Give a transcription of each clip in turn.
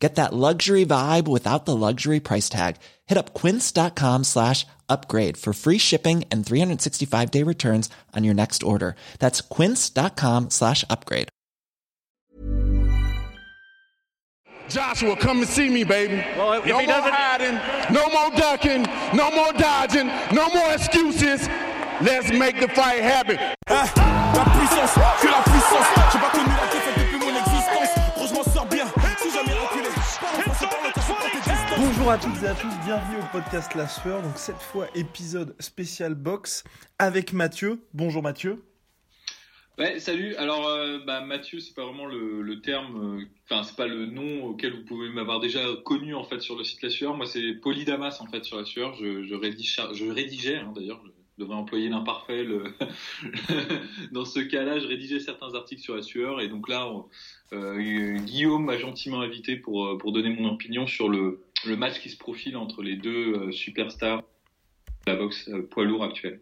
Get that luxury vibe without the luxury price tag. Hit up quince.com slash upgrade for free shipping and 365 day returns on your next order. That's quince.com slash upgrade. Joshua, come and see me, baby. Well, no more doesn't- hiding, no more ducking, no more dodging, no more excuses. Let's make the fight happen. Bonjour à toutes et à tous, bienvenue au podcast La Sueur. Donc cette fois épisode spécial box avec Mathieu. Bonjour Mathieu. Salut. Alors, euh, bah, Mathieu, c'est pas vraiment le, terme, euh, enfin, c'est pas le nom auquel vous pouvez m'avoir déjà connu en fait sur le site La Sueur. Moi, c'est Polydamas en fait sur La Sueur. Je, rédige, je rédigeais hein, d'ailleurs. Je devrais employer l'imparfait. Dans ce cas-là, je rédigeais certains articles sur La Sueur et donc là, euh, Guillaume m'a gentiment invité pour euh, pour donner mon opinion sur le le match qui se profile entre les deux euh, superstars de la boxe euh, poids lourd actuelle.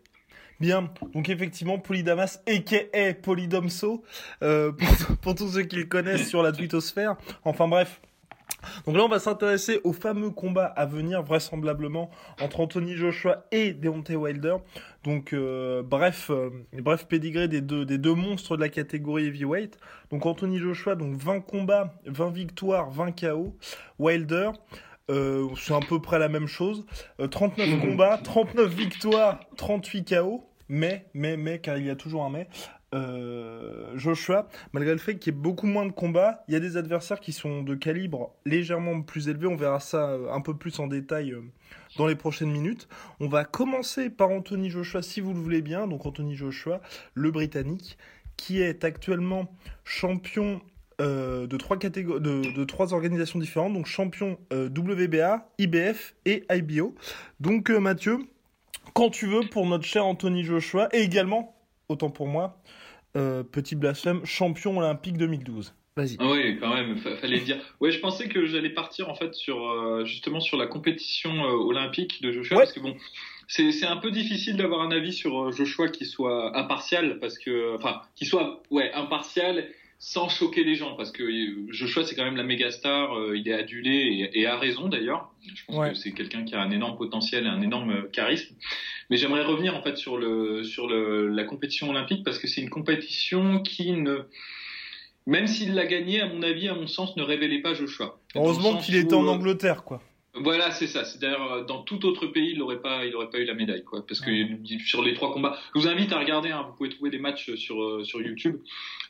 Bien, donc effectivement Polydamas aka Polydomso, euh, pour, tous ceux qui le connaissent sur la twittosphère. Enfin bref. Donc là on va s'intéresser au fameux combat à venir vraisemblablement entre Anthony Joshua et Deontay Wilder. Donc bref, euh, bref pédigré des deux, des deux monstres de la catégorie heavyweight. Donc Anthony Joshua, donc 20 combats, 20 victoires, 20 KO. Wilder, euh, c'est à peu près la même chose. Euh, 39 combats, 39 victoires, 38 KO. Mais, mais, mais, car il y a toujours un mais. euh, Joshua, malgré le fait qu'il y ait beaucoup moins de combats, il y a des adversaires qui sont de calibre légèrement plus élevé. On verra ça un peu plus en détail dans les prochaines minutes. On va commencer par Anthony Joshua, si vous le voulez bien. Donc Anthony Joshua, le Britannique, qui est actuellement champion euh, de, trois catégor- de, de trois organisations différentes, donc champion euh, WBA, IBF et IBO. Donc euh, Mathieu, quand tu veux pour notre cher Anthony Joshua, et également, autant pour moi, petit blasphème, champion olympique 2012. Vas-y. Ah oui, quand même, fa- fallait le dire. Ouais, je pensais que j'allais partir en fait sur justement sur la compétition olympique de Joshua Ouais. parce que bon, c'est un peu difficile d'avoir un avis sur Joshua qui soit impartial parce que enfin qui soit ouais impartial sans choquer les gens parce que euh, Joshua c'est quand même la méga star, euh, il est adulé et, et a raison d'ailleurs. Je pense Ouais. que c'est quelqu'un qui a un énorme potentiel et un énorme euh, charisme. Mais j'aimerais revenir en fait sur le sur le, la compétition olympique parce que c'est une compétition qui ne même s'il l'a gagné, à mon avis, à mon sens, ne révélait pas Joshua. Heureusement qu'il était où, en Angleterre, quoi. Voilà, c'est ça. C'est d'ailleurs euh, dans tout autre pays, il n'aurait pas, il aurait pas eu la médaille, quoi. Parce que sur les trois combats, je vous invite à regarder. Hein, vous pouvez trouver des matchs sur euh, sur YouTube.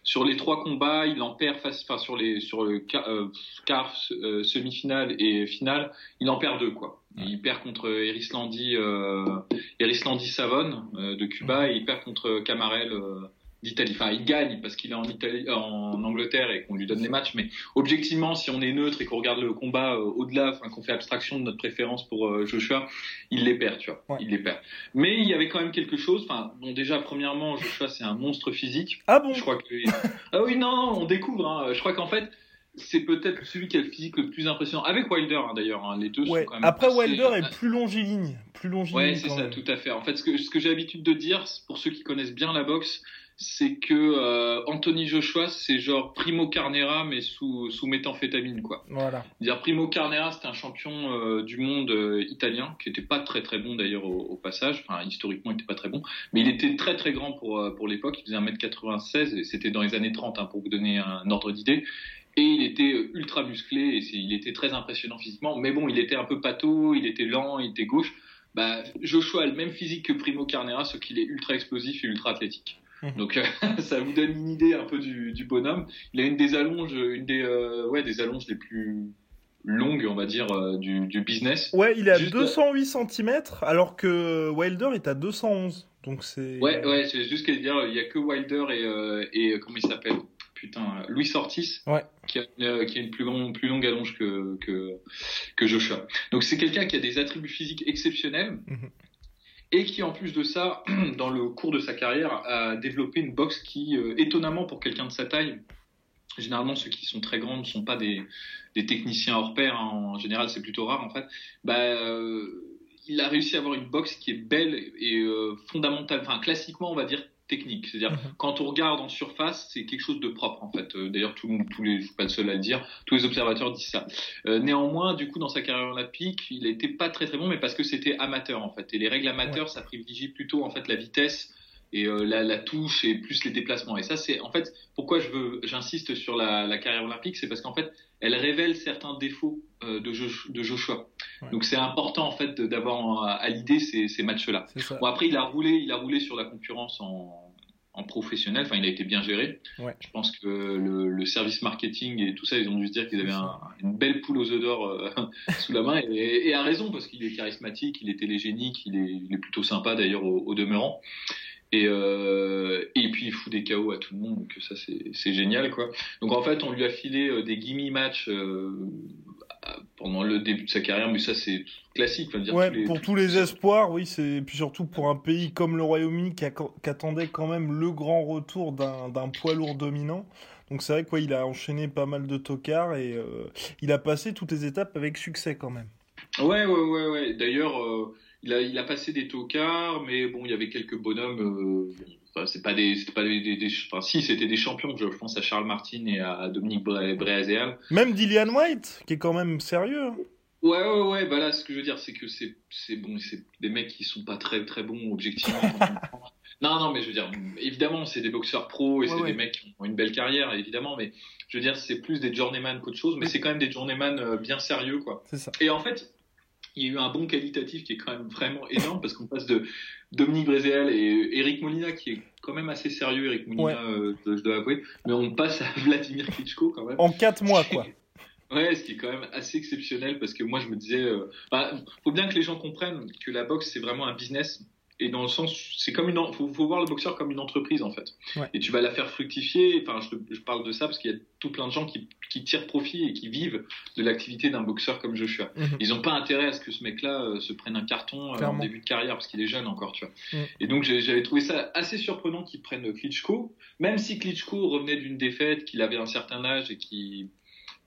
Sur les trois combats, il en perd face, enfin sur les sur le euh, quart, euh, semi-finale et finale, il en perd deux, quoi. Il perd contre Erislandi, euh, Erislandi Savon euh, de Cuba et il perd contre Camarel. d'Italie. Enfin, il gagne parce qu'il est en Italie, en Angleterre et qu'on lui donne les matchs. Mais objectivement, si on est neutre et qu'on regarde le combat euh, au-delà, enfin qu'on fait abstraction de notre préférence pour euh, Joshua, il les perd, tu vois. Ouais. Il les perd. Mais il y avait quand même quelque chose. Enfin, bon, déjà, premièrement, Joshua, c'est un monstre physique. Ah bon? Je crois que. ah oui, non, on découvre. Hein. Je crois qu'en fait, c'est peut-être celui qui a le physique le plus impressionnant. Avec Wilder, hein, d'ailleurs. hein. Les deux Ouais. sont quand même. Après, assez- Wilder est plus longiligne. Plus longiligne. Ouais, c'est ça, même. tout à fait. En fait, ce que, ce que j'ai l'habitude de dire, pour ceux qui connaissent bien la boxe, c'est que euh, Anthony Joshua, c'est genre Primo Carnera, mais sous, sous méthamphétamine, quoi. Voilà. Dire Primo Carnera, c'était un champion euh, du monde euh, italien, qui était pas très très bon d'ailleurs au, au passage. Enfin, historiquement, il était pas très bon, mais il était très très grand pour euh, pour l'époque. Il faisait 1m96 et c'était dans les années 30, hein, pour vous donner un ordre d'idée. Et il était euh, ultra musclé et il était très impressionnant physiquement. Mais bon, il était un peu pâteau, il était lent, il était gauche. Bah, Joshua a le même physique que Primo Carnera, sauf qu'il est ultra explosif et ultra athlétique. Mhm. Donc euh, ça vous donne une idée un peu du, du bonhomme. Il a une des allonges, une des euh, ouais des allonges les plus longues, on va dire, euh, du, du business. Ouais, il est à Juste- 208 cm, alors que Wilder est à 211. Donc c'est. Ouais, ouais, c'est juste qu'à dire, il y a que Wilder et, euh, et comment il s'appelle? Putain, Louis Ortiz, Ouais. qui, a, qui a une plus, longue allonge que, que, que Joshua. Donc c'est quelqu'un qui a des attributs physiques exceptionnels. Mhm. Et qui en plus de ça, dans le cours de sa carrière, a développé une boxe qui, euh, étonnamment pour quelqu'un de sa taille, généralement ceux qui sont très grands ne sont pas des, techniciens hors pair, hein. en général c'est plutôt rare en fait, bah, euh, il a réussi à avoir une boxe qui est belle et euh, fondamentale, enfin classiquement on va dire technique. C'est-à-dire, Mhm. quand on regarde en surface, c'est quelque chose de propre, en fait. Euh, D'ailleurs, tout le monde, tous les, je suis pas le seul à le dire, tous les observateurs disent ça. Euh, néanmoins, du coup, dans sa carrière olympique, il était pas très très bon, mais parce que c'était amateur, en fait. Et les règles amateurs, ça privilégie plutôt, en fait, la vitesse et euh, la, la touche et plus les déplacements. Et ça, c'est, en fait, pourquoi je veux, j'insiste sur la, la carrière olympique, c'est parce qu'en fait, elle révèle certains défauts euh, de, Jo- de Joshua. Ouais. Donc, c'est important, en fait, d'avoir à, à l'idée ces, ces matchs-là. Bon, après, il a roulé, il a roulé sur la concurrence en, en professionnel. Enfin, il a été bien géré. Ouais. Je pense que le, le service marketing et tout ça, ils ont dû se dire qu'ils avaient un- une belle poule aux œufs d'or euh, sous la main. Et, et à raison, parce qu'il est charismatique, il est télégénique, il est, il est plutôt sympa d'ailleurs au, au demeurant. Et, euh, et puis il fout des KO à tout le monde, donc ça c'est génial quoi. Donc en fait on lui a filé euh, des gimme matchs euh, pendant le début de sa carrière, mais ça c'est classique. dire, Ouais, tous les- pour tous- tous les espoirs, oui, c'est et puis surtout pour un pays comme le Royaume-Uni qui, attendait quand même le grand retour d'un poids lourd dominant. Donc c'est vrai qu'il il a enchaîné pas mal de tocards et euh, il a passé toutes les étapes avec succès quand même. Ouais, ouais, ouais, ouais. D'ailleurs, il a, il a passé des tocards, mais bon, il y avait quelques bonhommes. euh, enfin, c'est pas des, c'était pas des, des- des- enfin, si, c'était des champions. Je pense à Charles Martin et à Dominique Breazeal. Même Dillian White, qui est quand même sérieux. hein. Ouais, ouais, ouais. Bah là, ce que je veux dire, c'est que c'est, c'est bon, c'est des mecs qui sont pas très, très bons objectivement. non, non, mais je veux dire, évidemment, c'est des boxeurs pros et Ouais, c'est ouais. des mecs qui ont une belle carrière, évidemment. Mais je veux dire, c'est plus des journeyman qu'autre chose. Mais c'est quand même des journeyman euh, bien sérieux, quoi. C'est ça. Et en fait, il y a eu un bon qualitatif qui est quand même vraiment énorme parce qu'on passe de Dominique Brézéal et Eric Molina qui est quand même assez sérieux, Eric Molina, Ouais. euh, je je dois avouer, mais on passe à Vladimir Klitschko quand même. En 4 mois, quoi. Ouais, ce qui est quand même assez exceptionnel parce que moi je me disais, euh, bah, faut bien que les gens comprennent que la boxe c'est vraiment un business et dans le sens, c'est comme une, faut, faut voir le boxeur comme une entreprise en fait. Ouais. Et tu vas la faire fructifier. Enfin, je, te- je parle de ça parce qu'il y a tout plein de gens qui, qui tirent profit et qui vivent de l'activité d'un boxeur comme Joshua. Mhm. Ils n'ont pas intérêt à ce que ce mec-là euh, se prenne un carton euh, en début de carrière parce qu'il est jeune encore, tu vois. Mhm. Et donc j'avais trouvé ça assez surprenant qu'ils prennent Klitschko, même si Klitschko revenait d'une défaite, qu'il avait un certain âge et qui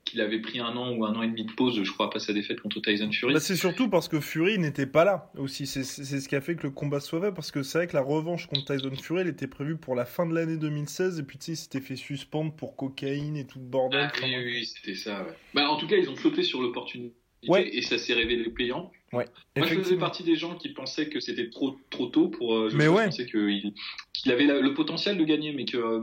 qu'il avait pris un an ou un an et demi de pause, je crois, après sa défaite contre Tyson Fury. Bah, c'est surtout parce que Fury n'était pas là aussi. C'est ce qui a fait que le combat soit fait. Parce que c'est vrai que la revanche contre Tyson Fury, elle était prévue pour la fin de l'année 2016. Et puis tu sais, il s'était fait suspendre pour cocaïne et tout le bordel. Ah, oui, oui, c'était ça. ouais. Bah, en tout cas, ils ont sauté sur l'opportunité Ouais. et ça s'est révélé payant. Ouais, Moi, je faisais partie des gens qui pensaient que c'était trop trop tôt pour. euh, Mais je ouais. pensais qu'il qu'il avait la- le potentiel de gagner, mais que euh,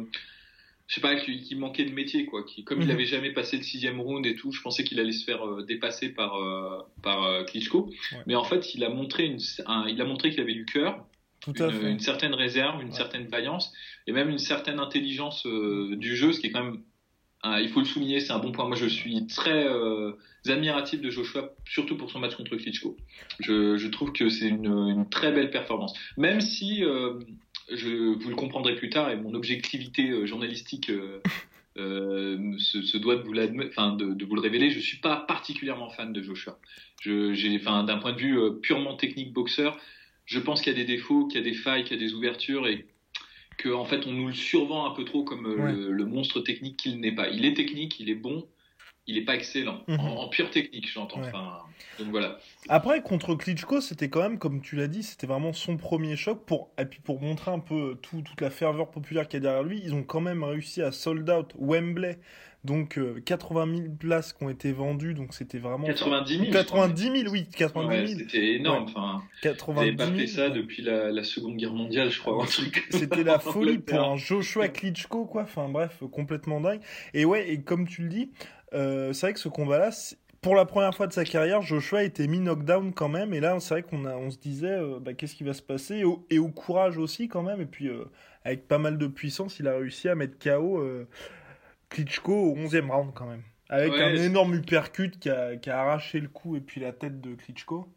je sais pas qu'il qu'il manquait de métier quoi. Qui, comme il Mhm. avait jamais passé le sixième round et tout, je pensais qu'il allait se faire euh, dépasser par euh, par euh, Klitschko. Ouais. Mais en fait, il a montré une, un- il a montré qu'il avait du cœur, Tout à une, fait. une certaine réserve, une Ouais. certaine vaillance et même une certaine intelligence du jeu, ce qui est quand même, il faut le souligner, c'est un bon point. Moi, je suis très euh, admiratif de Joshua, surtout pour son match contre Klitschko. Je, je trouve que c'est une, une très belle performance, même si euh, je, vous le comprendrez plus tard et mon objectivité euh, journalistique. euh, euh, se, se doit de vous, l'adme- enfin, de, de vous le révéler, je suis pas particulièrement fan de Joshua. Enfin, d'un point de vue euh, purement technique boxeur, je pense qu'il y a des défauts, qu'il y a des failles, qu'il y a des ouvertures et que en fait on nous le survend un peu trop comme euh, Ouais. le, le monstre technique qu'il n'est pas. Il est technique, il est bon, il est pas excellent Mhm. en, en pure technique, j'entends. Ouais. Enfin, donc voilà. Après, contre Klitschko, c'était quand même, comme tu l'as dit, c'était vraiment son premier choc. Pour, et puis pour montrer un peu tout, toute la ferveur populaire qu'il y a derrière lui, ils ont quand même réussi à sold out Wembley. Donc euh, 80 000 places qui ont été vendues, donc c'était vraiment... 90 000. je crois. 90 000, oui, 90 Ouais, 000. c'était énorme. Enfin, ils 90 n'avaient 000. pas fait ça ouais. depuis la, la Seconde Guerre mondiale, je crois. C'était la folie pour un Joshua Klitschko, quoi. Enfin bref, complètement dingue. Et ouais, et comme tu le dis, euh, c'est vrai que ce combat-là, pour la première fois de sa carrière, Joshua était mis knockdown quand même. Et là, c'est vrai qu'on a, on se disait, euh, bah, qu'est-ce qui va se passer? Et au, et au courage aussi quand même. Et puis euh, avec pas mal de puissance, il a réussi à mettre KO euh, Klitschko au 11e round quand même. Avec Ouais, un énorme uppercut qui a, qui a arraché le cou et puis la tête de Klitschko.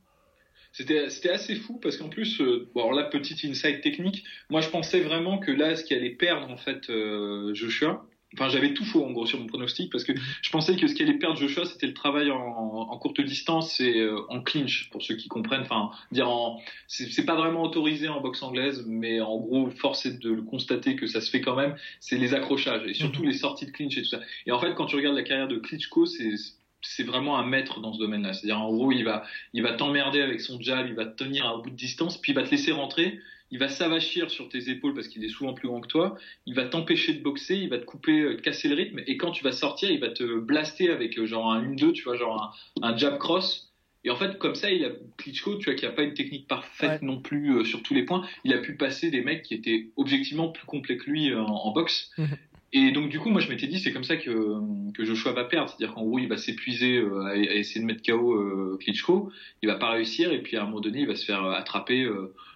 C'était assez fou parce qu'en plus, euh, bon, alors là, petite insight technique, moi je pensais vraiment que là, ce qui allait perdre en fait euh, Joshua, Enfin, j'avais tout faux en gros sur mon pronostic parce que je pensais que ce qui allait perdre Joshua, c'était le travail en, en, courte distance et euh, en clinch, pour ceux qui comprennent. Enfin, dire en, c'est pas vraiment autorisé en boxe anglaise, mais en gros, force est de le constater que ça se fait quand même. C'est les accrochages et surtout mhm. les sorties de clinch et tout ça. Et en fait, quand tu regardes la carrière de Klitschko, c'est c'est vraiment un maître dans ce domaine-là. C'est-à-dire, en gros, il va, il va t'emmerder avec son jab, il va te tenir à bout de distance, puis il va te laisser rentrer il va s'avachir sur tes épaules parce qu'il est souvent plus grand que toi, il va t'empêcher de boxer, il va te couper, euh, te casser le rythme, et quand tu vas sortir, il va te blaster avec euh, genre un 1-2, tu vois, genre un, jab cross. Et en fait, comme ça, il a Klitschko, tu vois, qui a pas une technique parfaite non plus euh, sur tous les points, il a pu passer des mecs qui étaient objectivement plus complets que lui en, boxe. Mhm. Et donc du coup, moi je m'étais dit c'est comme ça que que Joshua va perdre, c'est-à-dire qu'en gros il va s'épuiser à, essayer de mettre KO Klitschko, il va pas réussir et puis à un moment donné il va se faire attraper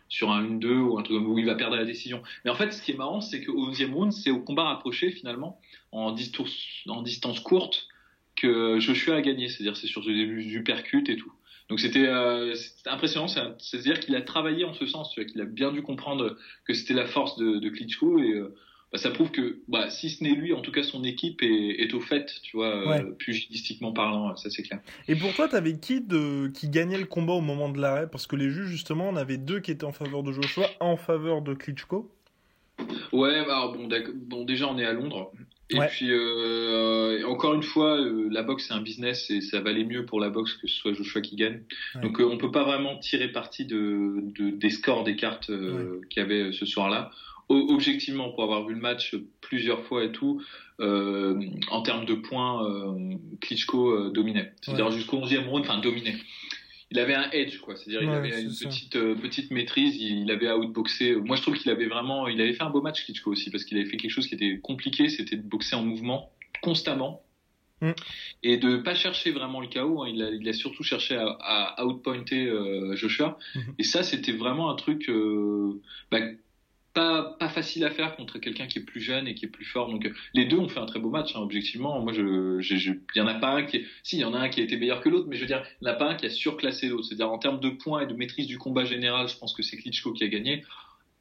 sur un 1-2 ou un truc où il va perdre la décision. Mais en fait, ce qui est marrant, c'est qu'au 11e round, c'est au combat rapproché finalement, en, distance, courte, que Joshua a gagné. C'est-à-dire, c'est sur du, du percute et tout. Donc c'était euh, impressionnant, c'est-à-dire qu'il a travaillé en ce sens, qu'il a bien dû comprendre que c'était la force de, Klitschko euh, bah, ça prouve que bah, si ce n'est lui, en tout cas son équipe est, au fait, tu vois, euh, pugilistiquement parlant, ça c'est clair. Et pour toi, t'avais qui de qui gagnait le combat au moment de l'arrêt? Parce que les juges justement, on avait deux qui étaient en faveur de Joshua, un en faveur de Klitschko. Ouais, bah, alors bon, bon, déjà on est à Londres. Et puis euh, encore une fois, euh, la boxe c'est un business et ça valait mieux pour la boxe que ce soit Joshua qui gagne. Donc on peut pas vraiment tirer parti de, des scores des cartes qu'il y avait ce soir-là objectivement, pour avoir vu le match plusieurs fois et tout, euh, en termes de points, euh, Klitschko euh, dominait. C'est-à-dire jusqu'au 11e round, enfin dominait. Il avait un edge, quoi. C'est-à-dire il avait une petite petite maîtrise. Il, avait outboxé. Moi, je trouve qu'il avait vraiment, il avait fait un beau match Klitschko aussi parce qu'il avait fait quelque chose qui était compliqué, c'était de boxer en mouvement constamment. Mm. Et de pas chercher vraiment le chaos, hein. il, a, il, a, surtout cherché à, à outpointer Joshua. Mm-hmm. Et ça, c'était vraiment un truc bah, pas, facile à faire contre quelqu'un qui est plus jeune et qui est plus fort. Donc les deux ont fait un très beau match, hein, objectivement. Moi, je, il y en a pas un qui, est, si, il y en a un qui a été meilleur que l'autre, mais je veux dire, il n'y en a pas un qui a surclassé l'autre. C'est-à-dire en termes de points et de maîtrise du combat général, je pense que c'est Klitschko qui a gagné.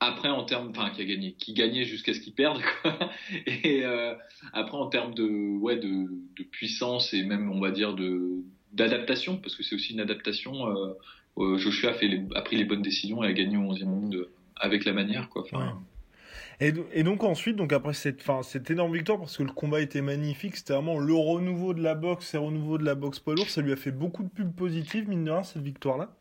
Après, en termes, enfin, qui a gagné, qui gagnait jusqu'à ce qu'il perde, quoi. Et euh, après, en termes de, ouais, de, puissance et même, on va dire, d'adaptation, parce que c'est aussi une adaptation. Euh, euh Joshua a, a pris les bonnes décisions et a gagné au 11e round avec la manière, quoi. Et, et, donc ensuite, donc après cette, fin, cette énorme victoire, parce que le combat était magnifique, c'était vraiment le renouveau de la boxe, le renouveau de la boxe poids lourd, ça lui a fait beaucoup de pubs positives, mine de rien, cette victoire-là.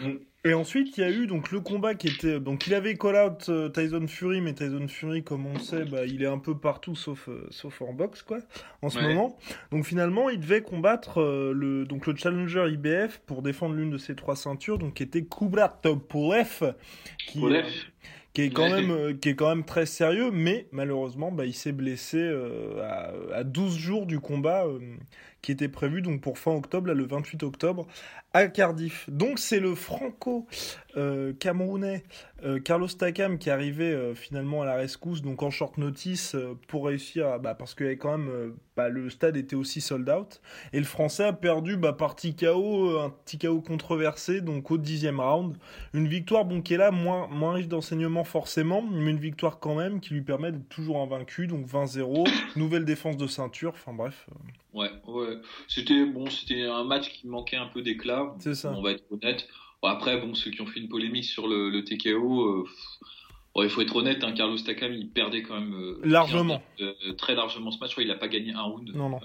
Mm. Et ensuite, il y a eu donc le combat qui était donc il avait call out euh, Tyson Fury, mais Tyson Fury, comme on sait, bah, il est un peu partout sauf euh, sauf en boxe quoi, en ce moment. Donc finalement, il devait combattre euh, le donc le challenger IBF pour défendre l'une de ses trois ceintures, donc qui était Kubrat Polev, qui qui est quand même qui est quand même très sérieux, mais malheureusement, bah, il s'est blessé à, à 12 jours du combat qui était prévu donc pour fin octobre, là, le 28 octobre, à Cardiff. Donc c'est le franco-camerounais euh, Carlos Takam qui est arrivé euh, finalement à la rescousse, donc en short notice euh, pour réussir, bah, parce que quand même bah, le stade était aussi sold out. Et le français a perdu bah, par TKO, un TKO controversé, donc au dixième round. Une victoire bon, qui est là, moins, moins riche d'enseignements forcément, mais une victoire quand même qui lui permet d'être toujours invaincu, donc 20-0, nouvelle défense de ceinture, enfin bref. Ouais, ouais. C'était bon, c'était un match qui manquait un peu d'éclat. C'est ça. On va être honnête. après, bon, ceux qui ont fait une polémique sur le, le TKO, euh, il faut être honnête, hein, Carlos Takam, il perdait quand même euh, largement, euh, très largement ce match. il n'a pas gagné un round non.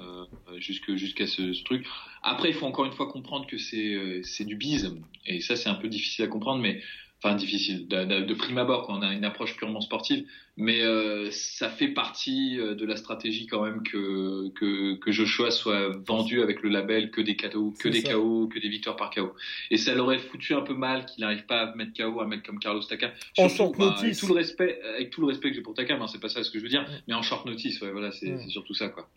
jusqu'à ce, ce, truc. Après, il faut encore une fois comprendre que c'est c'est du bise, et ça, c'est un peu difficile à comprendre, mais enfin difficile de, de, prime abord quand on a une approche purement sportive. Mais euh, ça fait partie euh, de la stratégie quand même que, que, que Joshua soit vendu avec le label que des KO que des KO que des victoires par KO et ça l'aurait foutu un peu mal qu'il n'arrive pas à mettre KO un mec comme Carlos Takam. En short bah, notice. avec tout le respect avec tout le respect que j'ai pour Takam hein, c'est pas ça ce que je veux dire. Mais en short notice ouais voilà c'est surtout ça quoi.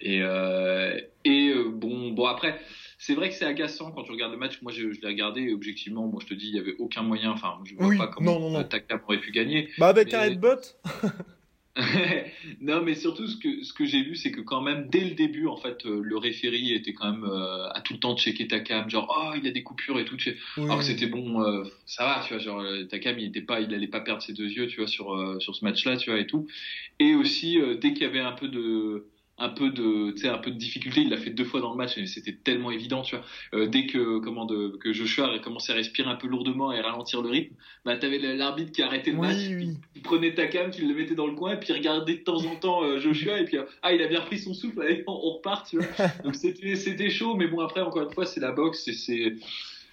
Et euh, et euh, bon bon après c'est vrai que c'est agaçant quand tu regardes le match. Moi, je, je l'ai regardé et objectivement, moi, je te dis, il y avait aucun moyen. Enfin, je vois pas comment Takam aurait pu gagner. Bah, avec un headbutt. non, mais surtout ce que ce que j'ai vu, c'est que quand même dès le début, en fait, euh, le référé était quand même euh, à tout le temps de checker Takam, genre oh il a des coupures et tout. Oui. Alors que c'était bon, euh, ça va, tu vois, genre Takam il était pas, il allait pas perdre ses deux yeux, tu vois, sur sur ce match-là, tu vois et tout. Et aussi dès qu'il y avait un peu de un peu de tu sais un peu de difficulté. Il l'a fait deux fois dans le match et c'était tellement évident tu vois. Euh, dès que comment de que Joshua a commencé à respirer un peu lourdement et ralentir le rythme bah t'avais l'arbitre qui arrêtait le match Oui, il prenait ta cam, tu le mettais dans le coin, et puis regardait de temps en temps euh, Joshua, et puis euh, ah, il a bien repris son souffle, allez, on, on repart, tu vois. Donc c'était c'était chaud, mais bon après encore une fois c'est la boxe, et c'est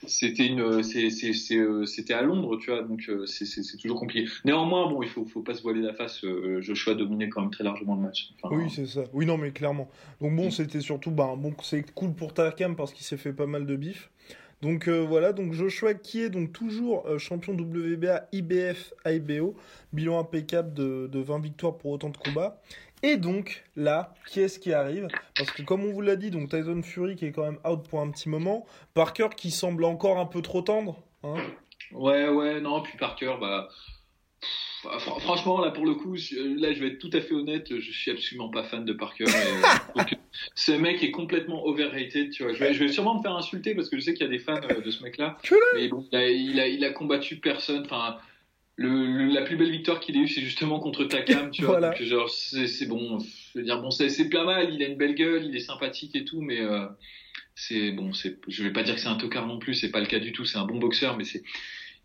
c'était une c'est euh, c'était à Londres, tu vois, donc euh, c'est toujours compliqué. Néanmoins bon, il faut faut pas se voiler la face, euh, Joshua dominait quand même très largement le match. Enfin, Oui, c'est ça. Oui, non, mais clairement. Donc bon, Mm. c'était surtout, bah, bon, c'est cool pour Takam parce qu'il s'est fait pas mal de bif. Donc euh, voilà, donc Joshua qui est donc toujours euh, champion WBA IBF IBO, bilan impeccable de, de 20 victoires pour autant de combats. Et donc là, qui est-ce qui arrive? Parce que comme on vous l'a dit, donc Tyson Fury qui est quand même out pour un petit moment, Parker qui semble encore un peu trop tendre. Hein? Ouais, ouais, non, puis Parker, bah. pff, fr- Franchement, là, pour le coup, je- là, je vais être tout à fait honnête, je suis absolument pas fan de Parker. et, euh, ce mec est complètement overrated, tu vois. Je vais, je vais sûrement me faire insulter parce que je sais qu'il y a des fans euh, de ce mec-là. Mais bon, il a, il a, il a combattu personne. Enfin, le, le- la plus belle victoire qu'il ait eue, c'est justement contre Takam, tu vois. Voilà. Donc, genre, c'est c'est bon. Je veux dire, bon, c'est c'est pas mal. Il a une belle gueule, il est sympathique et tout, mais euh, c'est bon. C'est, je vais pas dire que c'est un tocard non plus. C'est pas le cas du tout. C'est un bon boxeur, mais c'est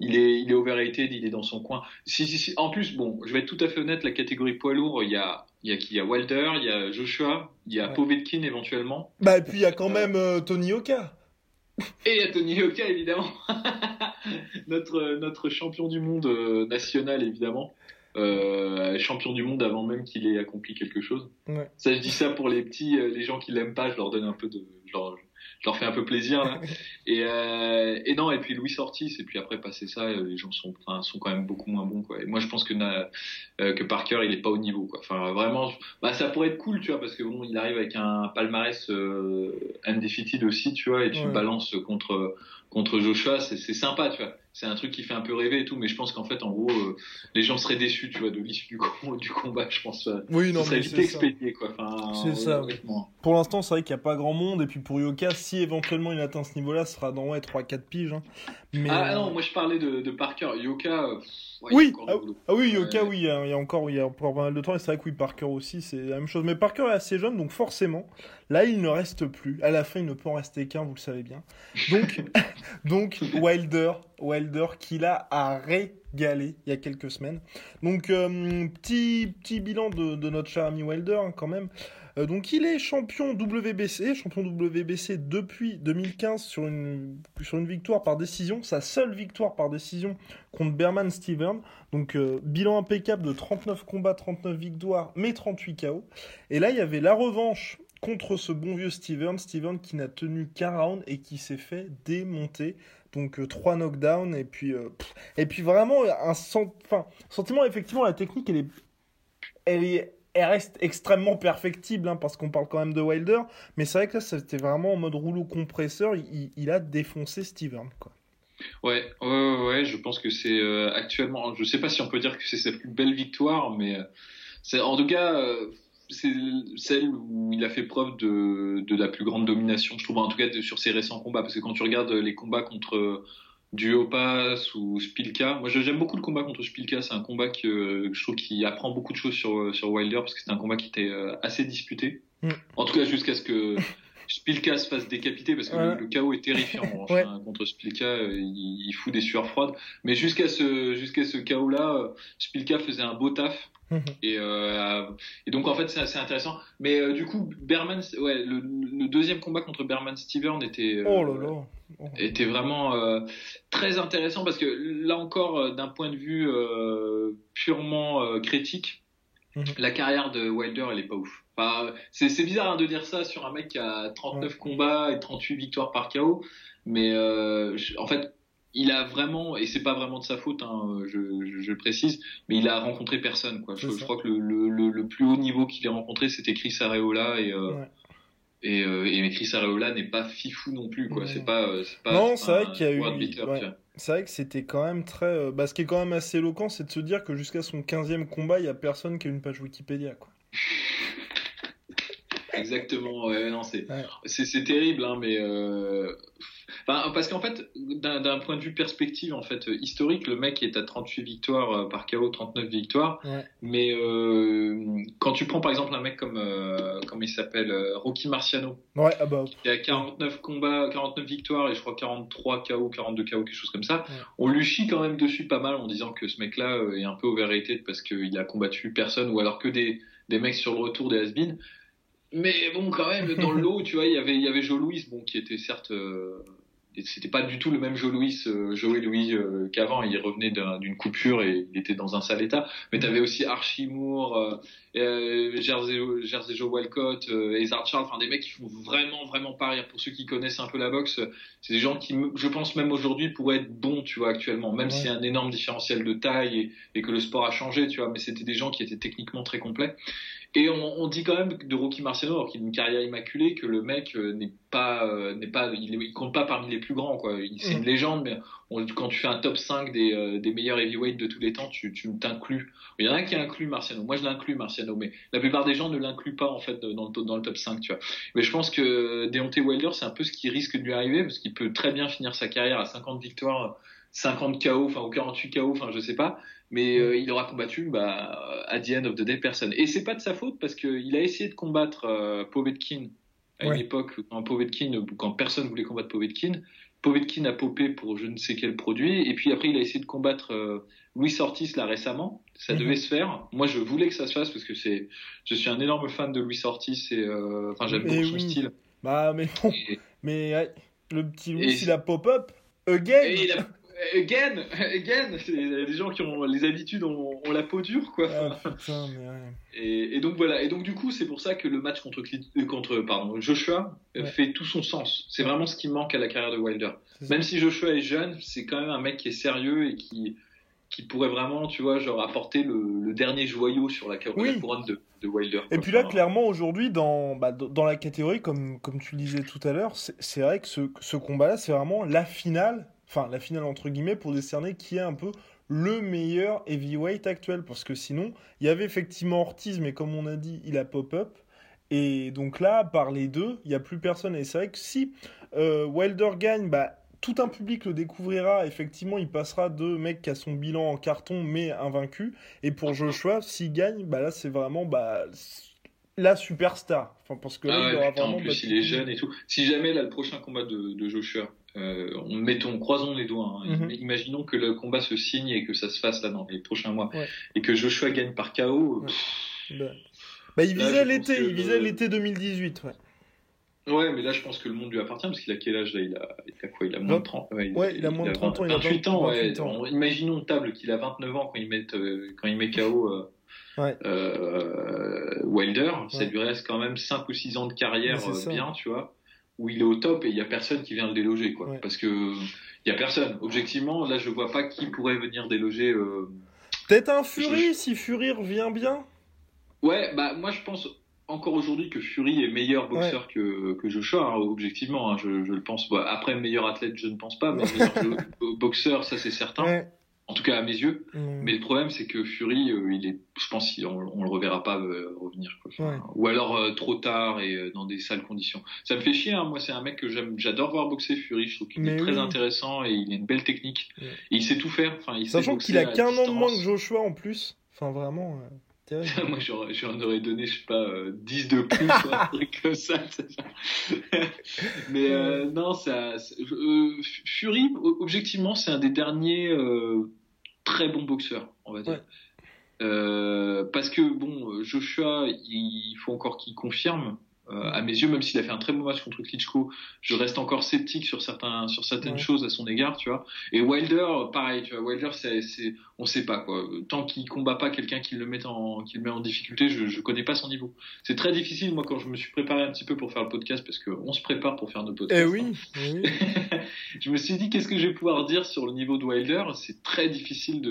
il est, il est overrated, il est dans son coin. Si, si, si. En plus, bon, je vais être tout à fait honnête, la catégorie poids lourd, il y a, il y a qui? Il y a Wilder, il y a Joshua, il y a Ouais. Povetkin éventuellement, Bah, et puis il y a quand même euh, Tony Oka. Et a Tony Oka évidemment, notre notre champion du monde euh, national évidemment, euh, champion du monde avant même qu'il ait accompli quelque chose. Ouais. Ça, je dis ça pour les petits, euh, les gens qui l'aiment pas, je leur donne un peu de, je leur, je leur fais un peu plaisir là. Et, euh, et non, et puis Louis Ortiz, et puis après passer ça, euh, les gens sont, enfin, sont quand même beaucoup moins bons quoi. Et moi, je pense que Na- euh, que Parker, il est pas au niveau quoi. Enfin, vraiment, bah ça pourrait être cool, tu vois, parce que bon, il arrive avec un palmarès euh, undefeated aussi, tu vois, et tu Ouais. balances contre contre Joshua, c'est sympa, tu vois. C'est un truc qui fait un peu rêver et tout, mais je pense qu'en fait, en gros, euh, les gens seraient déçus, tu vois, de l'issue du, com- du combat, je pense. euh, Oui, non, ce serait vite c'est ça. expédié, quoi. Enfin, C'est ça. Pour l'instant, c'est vrai qu'il n'y a pas grand monde. Et puis pour Yoka, si éventuellement il atteint ce niveau-là, ce sera dans ouais, 3-4 piges. hein. Mais, Ah euh, non, moi je parlais de, de Parker. Yoka, ouais, Oui, ah, ah oui, Yoka, oui, il y, a, il y a encore, il y a encore pas mal de temps. Et c'est vrai que oui, Parker aussi, c'est la même chose. Mais Parker est assez jeune, donc forcément, là, il ne reste plus. À la fin, il ne peut en rester qu'un, vous le savez bien. Donc, donc Wilder, Wilder qui l'a a régalé il y a quelques semaines. Donc, euh, petit, petit bilan de, notre cher ami Wilder, hein, quand même. Euh, donc, il est champion WBC, champion WBC depuis 2015 sur une, sur une victoire par décision, sa seule victoire par décision contre Berman Steven. Donc, euh, bilan impeccable de 39 combats, 39 victoires, mais 38 KO. Et là, il y avait la revanche contre ce bon vieux Steven, Steven qui n'a tenu qu'un round et qui s'est fait démonter. Donc euh, trois knockdowns et puis euh, et puis vraiment un sen- enfin, sentiment effectivement la technique elle est elle est elle reste extrêmement perfectible hein, parce qu'on parle quand même de Wilder mais c'est vrai que là c'était vraiment en mode rouleau compresseur il, a défoncé Steven. Ouais, ouais, ouais, je pense que c'est euh, actuellement, je sais pas si on peut dire que c'est sa plus belle victoire, mais euh, c'est en tout cas euh, c'est celle où il a fait preuve de, de la plus grande domination, je trouve, en tout cas de- sur ses récents combats, parce que quand tu regardes les combats contre euh, Duopas ou Spilka, moi je- j'aime beaucoup le combat contre Spilka, c'est un combat que, que je trouve qui apprend beaucoup de choses sur, sur Wilder, parce que c'était un combat qui était euh, assez disputé, Mm. en tout cas jusqu'à ce que Spilka se fasse décapiter parce que Ouais. le, le chaos est terrifiant en revanche, Ouais. hein, contre Spilka euh, il, il fout des sueurs froides mais jusqu'à ce jusqu'à ce chaos là Spilka faisait un beau taf. Et, euh, et donc en fait c'est assez intéressant mais euh, du coup Berman ouais le, le deuxième combat contre Berman Steven était euh, Oh là là. Oh. était vraiment très intéressant parce que là encore d'un point de vue purement critique Mhm. la carrière de Wilder elle est pas ouf enfin, c'est bizarre hein, de dire ça sur un mec qui a 39 combats et 38 victoires par KO mais je- en fait il a vraiment et c'est pas vraiment de sa faute hein, je, je, je le précise mais il a rencontré personne quoi je, crois que le, le, le, le plus haut niveau qu'il ait rencontré c'était Chris Areola et euh, Ouais. et, euh, et Chris Areola n'est pas fifou non plus quoi Ouais. c'est pas euh, pas Non, c'est vrai qu'il y a eu- ouais. C'est vrai que c'était quand même très. Bah, ce qui est quand même assez éloquent, c'est de se dire que jusqu'à son 15e combat, il n'y a personne qui a une page Wikipédia. Quoi. Exactement, ouais, non, c'est Ouais. c'est terrible, hein, mais euh... enfin, parce qu'en fait, d'un point de vue perspective, en fait, historique, le mec est à 38 victoires euh, par KO, 39 victoires, Ouais. mais euh, quand tu prends par exemple un mec comme euh, comment il s'appelle, Rocky Marciano, Ouais, ah bah. qui a 49 combats, 49 victoires et je crois 43 KO, 42 KO, quelque chose comme ça. Ouais. On lui chie quand même dessus pas mal en disant que ce mec-là est un peu overrated parce qu'il a combattu personne ou alors que des, des mecs sur le retour des has Mais bon, quand même, dans le lot, tu vois, il y avait, il y avait Joe Louis, bon, qui était certes, euh, c'était pas du tout le même Joe Louis, euh, Joey Louis euh, qu'avant. Il revenait d'un- d'une coupure et il était dans un sale état. Mais t'avais aussi Archie Moore, euh, euh, Jersey, Jersey Joe Walcott, euh, Ezard Charles, enfin des mecs qui font vraiment, vraiment pas rire. Pour ceux qui connaissent un peu la boxe, c'est des gens qui, je pense même aujourd'hui, pourraient être bons, tu vois, actuellement. Même s'il y a un énorme différentiel de taille et, et que le sport a changé, tu vois. Mais c'était des gens qui étaient techniquement très complets. Et on, on dit quand même de Rocky Marciano, alors qu'il a une carrière immaculée, que le mec euh, n'est pas, euh, n'est pas, il, il compte pas parmi les plus grands, quoi. Il- C'est Mm. une légende, mais on- quand tu fais un top 5 des, euh, des meilleurs heavyweights de tous les temps, tu, tu t'inclus. Il y en a qui incluent Marciano. Moi, je l'inclus Marciano, mais la plupart des gens ne l'incluent pas en fait dans le, dans le top 5, tu vois. Mais je pense que Deontay Wilder, c'est un peu ce qui risque de lui arriver, parce qu'il peut très bien finir sa carrière à 50 victoires, 50 KO, enfin ou 48 KO, enfin je sais pas. Mais euh, il aura combattu, bah, à the end of the day, personne. Et c'est pas de sa faute parce qu'il a essayé de combattre euh, Povetkin à Ouais. une époque quand Povetkin, quand personne voulait combattre Povetkin. Povetkin a popé pour je ne sais quel produit, et puis après il a essayé de combattre euh, Luis Ortiz là récemment. Ça Mhm. devait se faire. Moi, je voulais que ça se fasse parce que c'est, je suis un énorme fan de Luis Ortiz et euh, enfin j'aime Mais beaucoup son oui. style. Bah, mais bon. Et, Mais le petit Louis, Et- il a pop-up. Again et il a, again, again, c'est les gens qui ont les habitudes ont, ont la peau dure quoi. Ah, putain, mais ouais. Et, et donc voilà. Et donc du coup, c'est pour ça que le match contre, euh, contre pardon, Joshua euh, Ouais. fait tout son sens. C'est vraiment ce qui manque à la carrière de Wilder. Même si Joshua est jeune, c'est quand même un mec qui est sérieux et qui qui pourrait vraiment, tu vois, genre apporter le, le dernier joyau sur la, la Oui. couronne de, de Wilder. Et puis là, Enfin, clairement, aujourd'hui, dans, bah, dans dans la catégorie, comme, comme tu le disais tout à l'heure, c'est c'est vrai que ce, ce combat-là, c'est vraiment la finale, enfin la finale entre guillemets, pour décerner qui est un peu le meilleur heavyweight actuel. Parce que sinon, il y avait effectivement Ortiz, mais comme on a dit, il a pop-up. Et donc là, par les deux, il n'y a plus personne. Et c'est vrai que si euh, Wilder gagne, bah, tout un public le découvrira. Effectivement, il passera de mec qui a son bilan en carton, mais invaincu. Et pour Joshua, s'il gagne, bah là, c'est vraiment bah, la superstar. Enfin, parce que là, Ah il ouais, aura putain, en vraiment. plus, battu il est jeune et tout. Si jamais là le prochain combat de, de Joshua, euh, on mettons, croisons les doigts. hein. Mhm. Imaginons que le combat se signe et que ça se fasse là dans les prochains mois Ouais. et que Joshua gagne par KO. Pff, Bah, bah, il visait l'été, il visait l'été 2018. Ouais. Ouais, mais là, je pense que le monde lui appartient parce qu'il a quel âge là? Il a, il a quoi? Il a moins de 30 Ouais, Ouais, il a moins de 30 ans, il a 28 ans, 28 ouais. ans. On- Imaginons table qu'il a 29 ans quand il met, euh, quand il met KO euh, Ouais. euh, Wilder. Ça lui reste quand même 5 ou 6 ans de carrière euh, bien, tu vois, où il est au top et il y a personne qui vient le déloger, quoi. Ouais. Parce que il y a personne. Objectivement, là, je vois pas qui pourrait venir déloger. euh, Peut-être un Fury, si Fury revient bien? Ouais, bah moi je pense encore aujourd'hui que Fury est meilleur boxeur que, que Joshua, hein, objectivement, hein, je, je le pense. Bah, après, meilleur athlète, je ne pense pas, mais meilleur boxeur, ça c'est certain, Ouais. En tout cas à mes yeux. Mais le problème, c'est que Fury, euh, il est, je pense qu'on on le reverra pas euh, revenir. Quoi. Enfin, Ouais. Ou alors euh, trop tard et dans des sales conditions. Ça me fait chier, hein, moi c'est un mec que j'aime, j'adore voir boxer Fury, je trouve qu'il est très intéressant et il a une belle technique. Ouais. Et il sait tout faire. Enfin, il Sachant qu'il a qu'un an de moins que. Joshua en plus. Enfin, vraiment. Moi, j'en aurais donné, je sais pas, euh, 10 de plus, un truc comme ça. Mais euh, non, ça, euh, Fury, objectivement, c'est un des derniers très bons boxeurs, on va dire. Ouais. Euh, parce que bon, Joshua, il faut encore qu'il confirme. Euh, à mes yeux, même s'il a fait un très bon match contre Klitschko, je reste encore sceptique sur certains, sur certaines Ouais. choses à son égard, tu vois. Et Wilder, pareil, tu vois, Wilder, c'est, c'est, on sait pas quoi. Tant qu'il combat pas quelqu'un qui le met en, qui le met en difficulté, je, je connais pas son niveau. C'est très difficile, moi, quand je me suis préparé un petit peu pour faire le podcast, parce qu'on se prépare pour faire nos podcasts. Eh hein. oui, eh oui. je me suis dit, qu'est-ce que je vais pouvoir dire sur le niveau de Wilder? C'est très difficile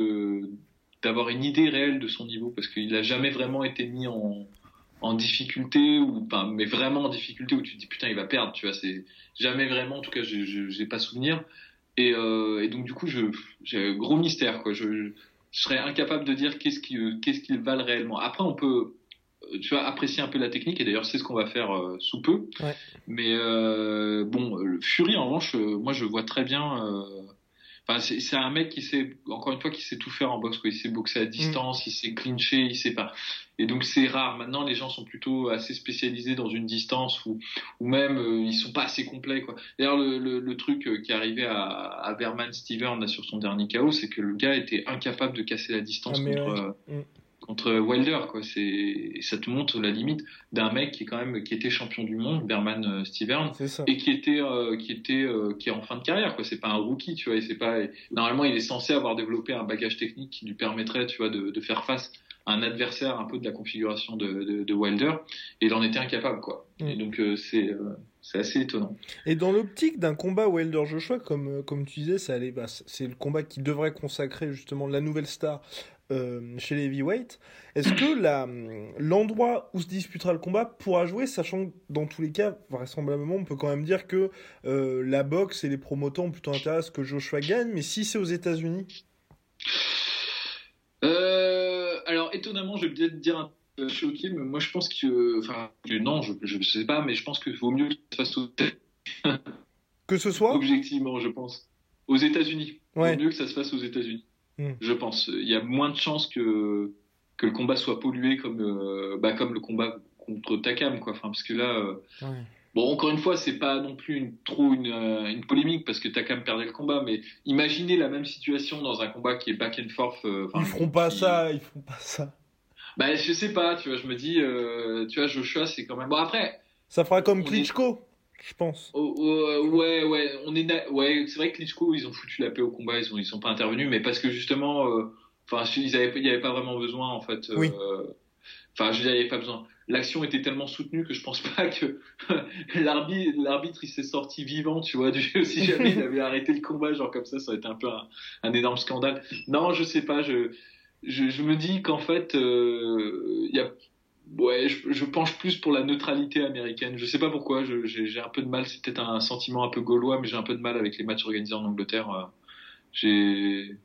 d'avoir une idée réelle de son niveau, parce qu'il a jamais vraiment été mis en difficulté ou enfin mais vraiment en difficulté où tu te dis putain il va perdre tu vois c'est jamais vraiment en tout cas je j'ai pas souvenir Et, euh, et donc du coup, je, j'ai un gros mystère quoi. Je, serais incapable de dire qu'est-ce qu'ils qu'est-ce qu'ils valent réellement. Après, on peut euh, tu vois apprécier un peu la technique et d'ailleurs c'est ce qu'on va faire euh, sous peu. Ouais. Mais euh, bon, le Fury en revanche, euh, moi je vois très bien. Enfin, c'est un mec qui sait, encore une fois, qui sait tout faire en boxe. Quoi. Il sait boxer à distance, il sait clincher, il sait pas. Et donc c'est rare. Maintenant, les gens sont plutôt assez spécialisés dans une distance ou, ou même ils sont pas assez complets. D'ailleurs, le, le, le truc qui est arrivé à, à Berman Steven là, sur son dernier KO, c'est que le gars était incapable de casser la distance Ah, contre, ouais. Mm. Contre Wilder. Quoi. C'est, ça te montre la limite d'un mec qui est quand même qui était champion du monde, Berman euh, ça. et qui était euh, qui était euh, qui est en fin de carrière quoi c'est pas un rookie tu vois et c'est pas normalement il est censé avoir développé un bagage technique qui lui permettrait tu vois de, de faire face à un adversaire un peu de la configuration de, de, de Wilder et il en était incapable quoi Mm. et donc euh, c'est c'est assez étonnant Et dans l'optique d'un combat Wilder Joshua, comme, comme tu disais, ça allait, bah, c'est le combat qui devrait consacrer justement la nouvelle star euh, chez les heavyweights. Est-ce que l'endroit où se disputera le combat pourra jouer, sachant que dans tous les cas, vraisemblablement, on peut quand même dire que euh, la boxe et les promoteurs ont plutôt intérêt à ce que Joshua gagne, mais si c'est aux États-Unis, euh, alors étonnamment je vais peut-être dire un peu choqué mais moi je pense que enfin non je je sais pas mais je pense que vaut mieux que ça se fasse aux que ce soit, Objectivement, je pense. Aux États-Unis. Ouais. Il vaut mieux que ça se fasse aux États-Unis. Hmm. Je pense. Il y a moins de chances que que le combat soit pollué comme euh, bah, comme le combat contre Takam quoi. Enfin parce que là euh, bon encore une fois c'est pas non plus une trop une, euh, une polémique parce que Takam perdait le combat mais imaginez la même situation dans un combat qui est back and forth. ils feront pas qui- ça, ils feront pas ça. Bah je sais pas tu vois je me dis tu vois Joshua c'est quand même bon après Ça fera comme est- Klitschko, je pense. Oh, oh, ouais, ouais, on est, na- ouais, c'est vrai que Klitschko, ils ont foutu la paix au combat, ils ont, ils sont pas intervenus, mais parce que justement, euh, enfin, ils avaient, il y avait pas vraiment besoin, en fait. euh, Oui. Enfin, je veux dire, il y avait pas besoin. L'action était tellement soutenue que je pense pas que l'arbitre, l'arbitre, il s'est sorti vivant, tu vois, du, si jamais il avait arrêté le combat, genre comme ça, ça aurait été un peu un, un énorme scandale. Non, je sais pas, je, je, je me dis qu'en fait, euh, il y a Ouais, je, je penche plus pour la neutralité américaine. Je sais pas pourquoi, j'ai un peu de mal. C'est peut-être un sentiment un peu gaulois, mais j'ai un peu de mal avec les matchs organisés en Angleterre. euh. J'ai,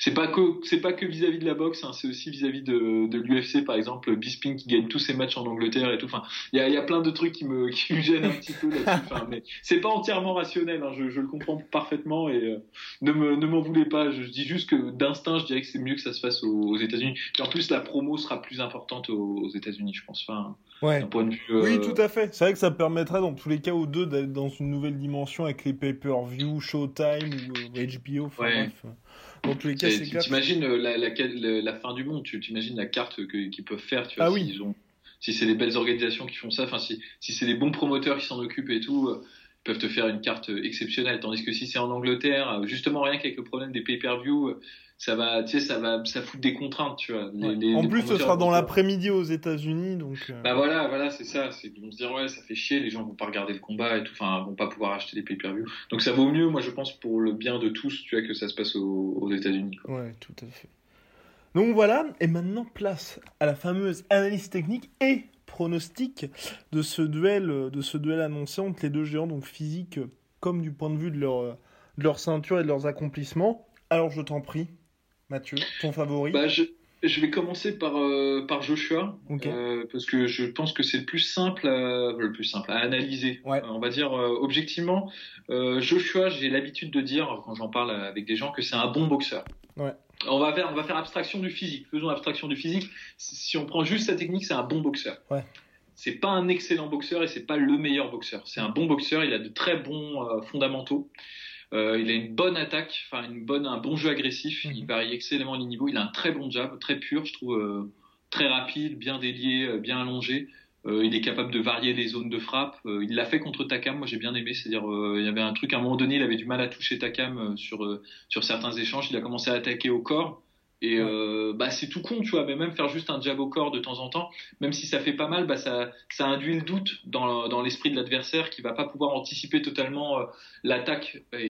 c'est pas que c'est pas que vis-à-vis de la boxe, hein, c'est aussi vis-à-vis de, de l'UFC par exemple. Bisping qui gagne tous ses matchs en Angleterre et tout. Enfin, il y a, il y a plein de trucs qui me qui me gênent un petit peu là-dessus. Enfin, mais c'est pas entièrement rationnel. Hein, je, je le comprends parfaitement et euh, ne me ne m'en voulez pas. Je, je dis juste que d'instinct, je dirais que c'est mieux que ça se fasse aux, aux États-Unis. Et en plus, la promo sera plus importante aux, aux États-Unis, je pense. Enfin, Ouais. point de vue. euh, Oui, tout à fait. C'est vrai que ça permettrait dans tous les cas aux deux d'être dans une nouvelle dimension avec les pay-per-view, Showtime ou euh, HBO. Enfin, Ouais. bref. Dans tous les cas, c'est clair. T'imagines euh, la, la, fin du monde, tu t'imagines la carte qu'ils peuvent faire, tu vois, Ah oui. s'ils ont, si c'est des belles organisations qui font ça, enfin si, si c'est des bons promoteurs qui s'en occupent et tout, euh, ils peuvent te faire une carte euh, exceptionnelle. Tandis que si c'est en Angleterre, justement rien qu'avec le problème des pay-per-view, ça va, tu sais, ça va, ça fout des contraintes, tu vois. Les- Ouais. les- en les plus, ce sera dans l'après-midi aux États-Unis, donc. euh, Bah voilà, voilà, c'est ça. C'est ils vont se dire ouais, ça fait chier, les gens vont pas regarder le combat et tout, enfin, vont pas pouvoir acheter des pay-per-view. Donc ça vaut mieux, moi je pense pour le bien de tous, tu vois, que ça se passe aux, aux États-Unis. Ouais, tout à fait. Donc voilà, et maintenant place à la fameuse analyse technique et pronostic de ce duel, euh, de ce duel annoncé entre les deux géants, donc physique euh, comme du point de vue de leur, de leur ceinture et de leurs accomplissements. Alors je t'en prie, Mathieu, ton favori. Bah, je, je vais commencer par, euh, par Joshua, euh, parce que je pense que c'est le plus simple, à, le plus simple à analyser. Ouais. Euh, on va dire euh, objectivement, euh, Joshua, j'ai l'habitude de dire quand j'en parle avec des gens que c'est un bon boxeur. Ouais. On va faire, on va faire abstraction du physique. Faisons abstraction du physique. Si si on prend juste sa technique, c'est un bon boxeur. Ouais. C'est pas un excellent boxeur et c'est pas le meilleur boxeur. C'est un bon boxeur. Il a de très bons euh, fondamentaux. Euh, il a une bonne attaque, enfin une bonne, un bon jeu agressif. Mhm. Il varie excellemment les niveaux. Il a un très bon jab, très pur, je trouve, euh, très rapide, bien délié, euh, bien allongé. Il est capable de varier les zones de frappe. Il l'a fait contre Takam. Moi, j'ai bien aimé. C'est-à-dire, il y avait un truc à un moment donné, il avait du mal à toucher Takam sur sur certains échanges. Il a commencé à attaquer au corps. Et euh, bah c'est tout con, tu vois, mais même faire juste un jab au corps de temps en temps, même si ça fait pas mal, bah ça, ça induit le doute dans, dans l'esprit de l'adversaire qui va pas pouvoir anticiper totalement l'attaque. Et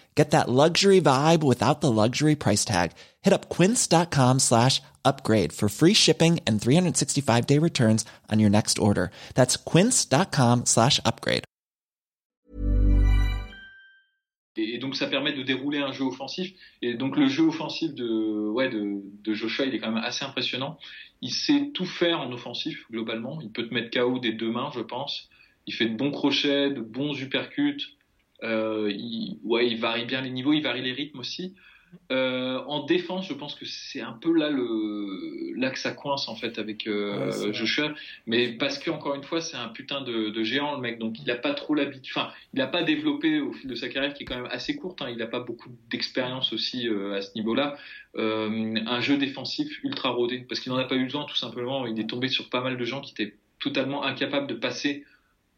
Get that luxury vibe without the luxury price tag. Hit up quince.com slash upgrade for free shipping and 365 day returns on your next order. That's quince.com slash upgrade. Et, donc ça permet de dérouler un jeu offensif. Et donc le jeu offensif de, ouais, de, de Joshua, il est quand même assez impressionnant. Il sait tout faire en offensif, globalement. Il peut te mettre KO des deux mains, je pense. Il fait de bons crochets, de bons uppercuts. Euh, il, ouais, il varie bien les niveaux, il varie les rythmes aussi. Euh, en défense, je pense que c'est un peu là le là que ça coince en fait avec euh, Ouais. Joshua, mais parce que encore une fois, c'est un putain de, de géant le mec, donc il a pas trop l'habitude. Enfin, il a pas développé au fil de sa carrière qui est quand même assez courte. Hein, il a pas beaucoup d'expérience aussi euh, à ce niveau-là. Euh, un jeu défensif ultra rodé, parce qu'il n'en a pas eu besoin tout simplement. Il est tombé sur pas mal de gens qui étaient totalement incapables de passer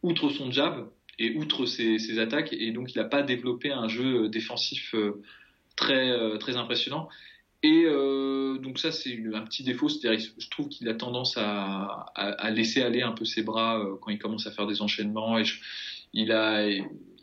outre son jab et outre ses, ses attaques, et donc il n'a pas développé un jeu défensif euh, très euh, très impressionnant. Et euh, donc ça c'est un petit défaut, c'est-à-dire je trouve qu'il a tendance à, à, à laisser aller un peu ses bras euh, quand il commence à faire des enchaînements. Et je- il a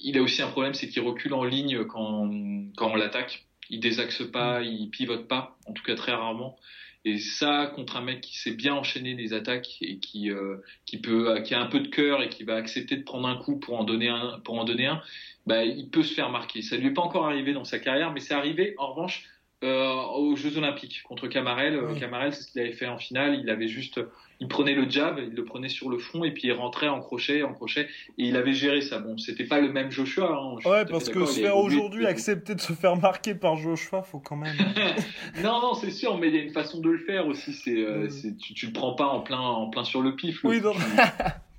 il a aussi un problème, c'est qu'il recule en ligne quand quand on l'attaque. Il désaxe pas, il pivote pas, en tout cas très rarement. Et ça, contre un mec qui sait bien enchaîner les attaques et qui euh, qui peut qui a un peu de cœur et qui va accepter de prendre un coup pour en donner un pour en donner un, bah, il peut se faire marquer. Ça lui est pas encore arrivé dans sa carrière, mais c'est arrivé en revanche euh, aux Jeux Olympiques contre Camarel. Euh, Oui. Camarel, c'est ce qu'il avait fait en finale. Il avait juste, il prenait le jab, il le prenait sur le front et puis il rentrait en crochet, en crochet et il avait géré ça. Bon, c'était pas le même Joshua. Hein, je Ouais, parce que se faire aujourd'hui accepter de se faire marquer par Joshua, faut quand même. non, non, c'est sûr, mais il y a une façon de le faire aussi. C'est, euh, tu, tu le prends pas en plein, en plein sur le pif. Oui, non.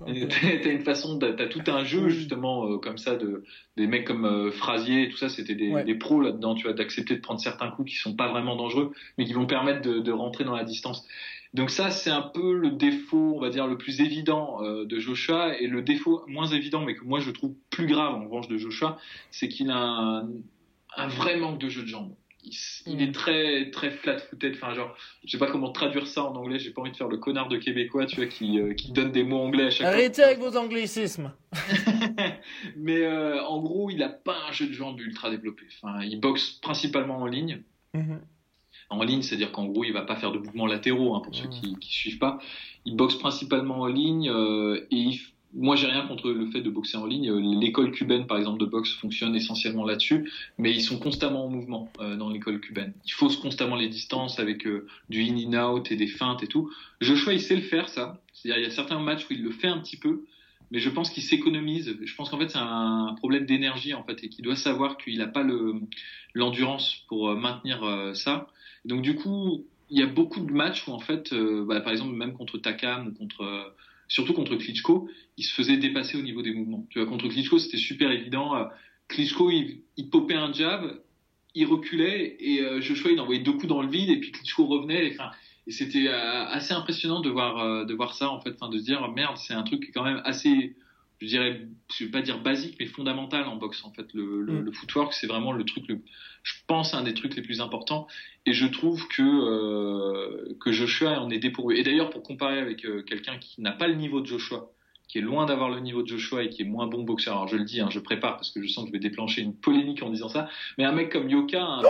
T'as une façon, t'as tout un jeu justement euh, comme ça de des mecs comme euh, Frasier, et tout ça, c'était des, Ouais. des pros là-dedans, tu vois, d'accepter de prendre certains coups qui sont pas vraiment dangereux, mais qui vont permettre de, de rentrer dans la distance. Donc ça, c'est un peu le défaut, on va dire, le plus évident euh, de Joshua, et le défaut moins évident, mais que moi je trouve plus grave en revanche de Joshua, c'est qu'il a un, un vrai manque de jeu de jambes. Il, Mm. est très très flat-footed, enfin genre, je sais pas comment traduire ça en anglais, j'ai pas envie de faire le connard de québécois, tu vois, qui, euh, qui donne des mots anglais à chaque fois. Arrêtez avec vos anglicismes. Mais euh, en gros, il a pas un jeu de jambes ultra développé. Enfin, il boxe principalement en ligne. Mhm. En ligne, c'est-à-dire qu'en gros, il va pas faire de mouvements latéraux, hein, pour ceux Mhm. qui, qui suivent pas. Il boxe principalement en ligne euh, et il moi, j'ai rien contre le fait de boxer en ligne. Euh, L'école cubaine, par exemple, de boxe fonctionne essentiellement là-dessus, mais ils sont constamment en mouvement euh, dans l'école cubaine. Ils faussent constamment les distances avec euh, du in and out et des feintes et tout. Joshua, il sait le faire, ça. C'est-à-dire, il y a certains matchs où il le fait un petit peu, mais je pense qu'il s'économise. Je pense qu'en fait, c'est un problème d'énergie, en fait, et qu'il doit savoir qu'il n'a pas le l'endurance pour euh, maintenir ça. Donc, du coup, il y a beaucoup de matchs où, en fait, bah, par exemple, même contre Takam ou contre, surtout contre Klitschko, il se faisait dépasser au niveau des mouvements. Tu vois, contre Klitschko, c'était super évident. Euh, Klitschko, il, popait un jab, il reculait et euh, Joshua, il envoyait deux coups dans le vide et puis Klitschko revenait. Et, c'était euh, assez impressionnant de voir, de voir ça, en fait, de se dire, merde, c'est un truc qui est quand même assez, je dirais, je vais pas dire basique, mais fondamental en boxe, en fait. Le, le, Mm. le footwork, c'est vraiment le truc, le, je pense, un des trucs les plus importants. Et je trouve que, euh, que Joshua en est dépourvu. Et d'ailleurs, pour comparer avec euh, quelqu'un qui n'a pas le niveau de Joshua, qui est loin d'avoir le niveau de Joshua et qui est moins bon boxeur, alors je le dis, hein, je prépare parce que je sens que je vais déclencher une polémique en disant ça, mais un mec comme Yoka, un bien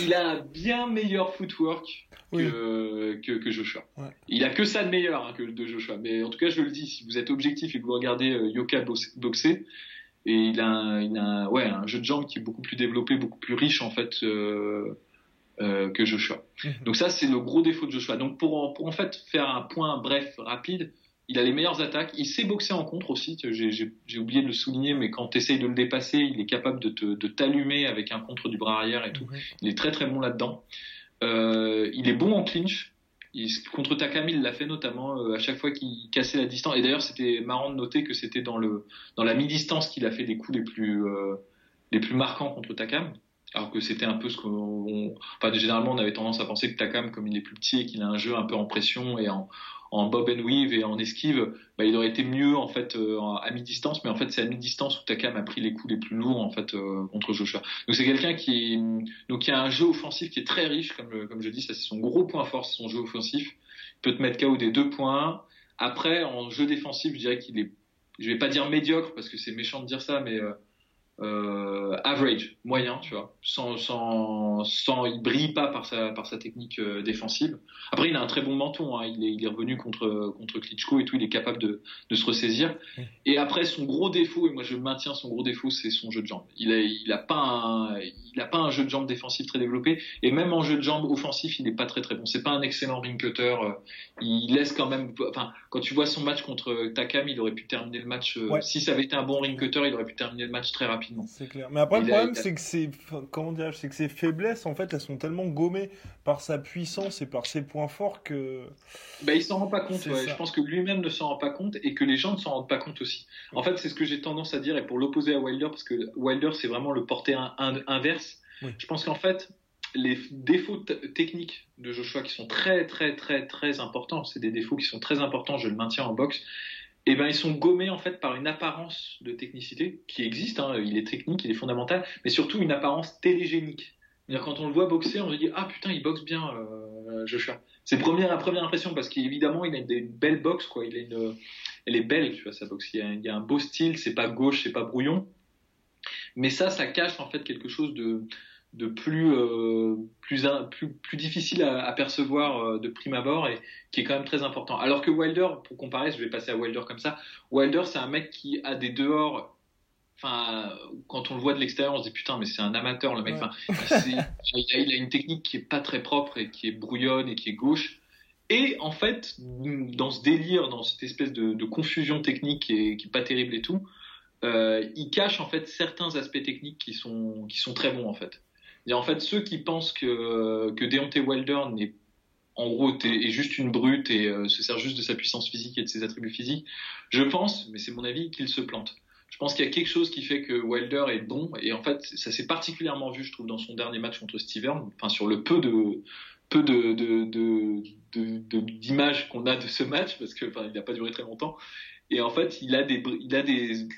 il a un bien meilleur footwork Oui. que, que, que Joshua. Ouais. Il a que ça de meilleur hein, que de Joshua. Mais en tout cas, je le dis, si vous êtes objectif et que vous regardez euh, Yoka box- boxer, et il a, un, il a un, ouais, un jeu de jambes qui est beaucoup plus développé, beaucoup plus riche en fait euh, euh, que Joshua. Mhm. Donc ça, c'est le gros défaut de Joshua. Donc pour pour en fait faire un point bref, rapide, il a les meilleures attaques. Il sait boxer en contre aussi. J'ai- oublié de le souligner, mais quand tu essayes de le dépasser, il est capable de t'allumer avec un contre du bras arrière et tout. Il est très très bon là-dedans. Euh, il est bon en clinch. Il- contre Takami, il l'a fait notamment euh, à chaque fois qu'il cassait la distance. Et d'ailleurs, c'était marrant de noter que c'était dans le dans la mi-distance qu'il a fait les coups les plus euh, les plus marquants contre Takam. Alors que c'était un peu ce qu'on. Enfin, généralement, on avait tendance à penser que Takam, comme il est plus petit et qu'il a un jeu un peu en pression et en, en bob and weave et en esquive, bah, il aurait été mieux en fait euh, à mi-distance, mais en fait c'est à mi-distance où Takam a pris les coups les plus lourds en fait euh, contre Joshua. Donc c'est quelqu'un qui donc qui a un jeu offensif qui est très riche, comme je dis, ça c'est son gros point fort, son jeu offensif. Il peut te mettre KO des deux points. Après en jeu défensif, je dirais qu'il est, je vais pas dire médiocre parce que c'est méchant de dire ça, mais euh, euh, average, moyen, tu vois, sans, sans, sans, il brille pas par sa, par sa technique euh, défensive. Après, il a un très bon menton, hein. il, est, il est revenu contre, contre Klitschko et tout, il est capable de, de se ressaisir. Et après, son gros défaut, et moi je maintiens son gros défaut, c'est son jeu de jambes. Il a, il a pas un, il a pas un jeu de jambes défensif très développé, et même en jeu de jambes offensif, il n'est pas très très bon. C'est pas un excellent ring cutter. Euh, il laisse quand même, enfin, quand tu vois son match contre Takam, il aurait pu terminer le match. Euh. Si ça avait été un bon ring cutter, il aurait pu terminer le match très rapidement. C'est clair. Mais après, le problème, a- c'est que enfin, comment dirais-je, c'est que ses faiblesses, en fait, elles sont tellement gommées par sa puissance et par ses points forts que. Ben, il s'en rend pas compte. Ouais. Je pense que lui-même ne s'en rend pas compte et que les gens ne s'en rendent pas compte aussi. En fait, c'est ce que j'ai tendance à dire et pour l'opposer à Wilder, parce que Wilder, c'est vraiment le porté in- in- inverse. Oui. Je pense qu'en fait, les défauts techniques de Joshua qui sont très, très, très, très importants, c'est des défauts qui sont très importants, je le maintiens en boxe, et ben ils sont gommés en fait par une apparence de technicité qui existe. hein. Il est technique, il est fondamental, mais surtout une apparence télégénique. Quand on le voit boxer, on se dit ah putain il boxe bien euh, Joshua. C'est première la première impression parce qu'évidemment il a des belles boxes quoi. Il a une, elle est belle tu vois sa boxe. Il a, il y a un beau style, c'est pas gauche, c'est pas brouillon. Mais ça, ça cache en fait quelque chose de de plus euh, plus, un- plus plus difficile à, à percevoir euh, de prime abord et qui est quand même très important. Alors que Wilder, pour comparer, je vais passer à Wilder comme ça. Wilder, c'est un mec qui a des dehors. Enfin, quand on le voit de l'extérieur, on se dit putain, mais c'est un amateur le mec. Ouais. Il, a, il a une technique qui est pas très propre et qui est brouillonne et qui est gauche. Et en fait, dans ce délire, dans cette espèce de, de confusion technique qui est, qui est pas terrible et tout, euh, il cache en fait certains aspects techniques qui sont qui sont très bons en fait. En fait, ceux qui pensent que que Deontay Wilder n'est en gros est juste une brute et euh, se sert juste de sa puissance physique et de ses attributs physiques, je pense, mais c'est mon avis, qu'il se plante. Je pense qu'il y a quelque chose qui fait que Wilder est bon et en fait ça s'est particulièrement vu, je trouve, dans son dernier match contre Steven. Enfin sur le peu de peu de de de- d'images qu'on a de ce match parce que enfin, il n'a pas duré très longtemps et en fait il a des il a des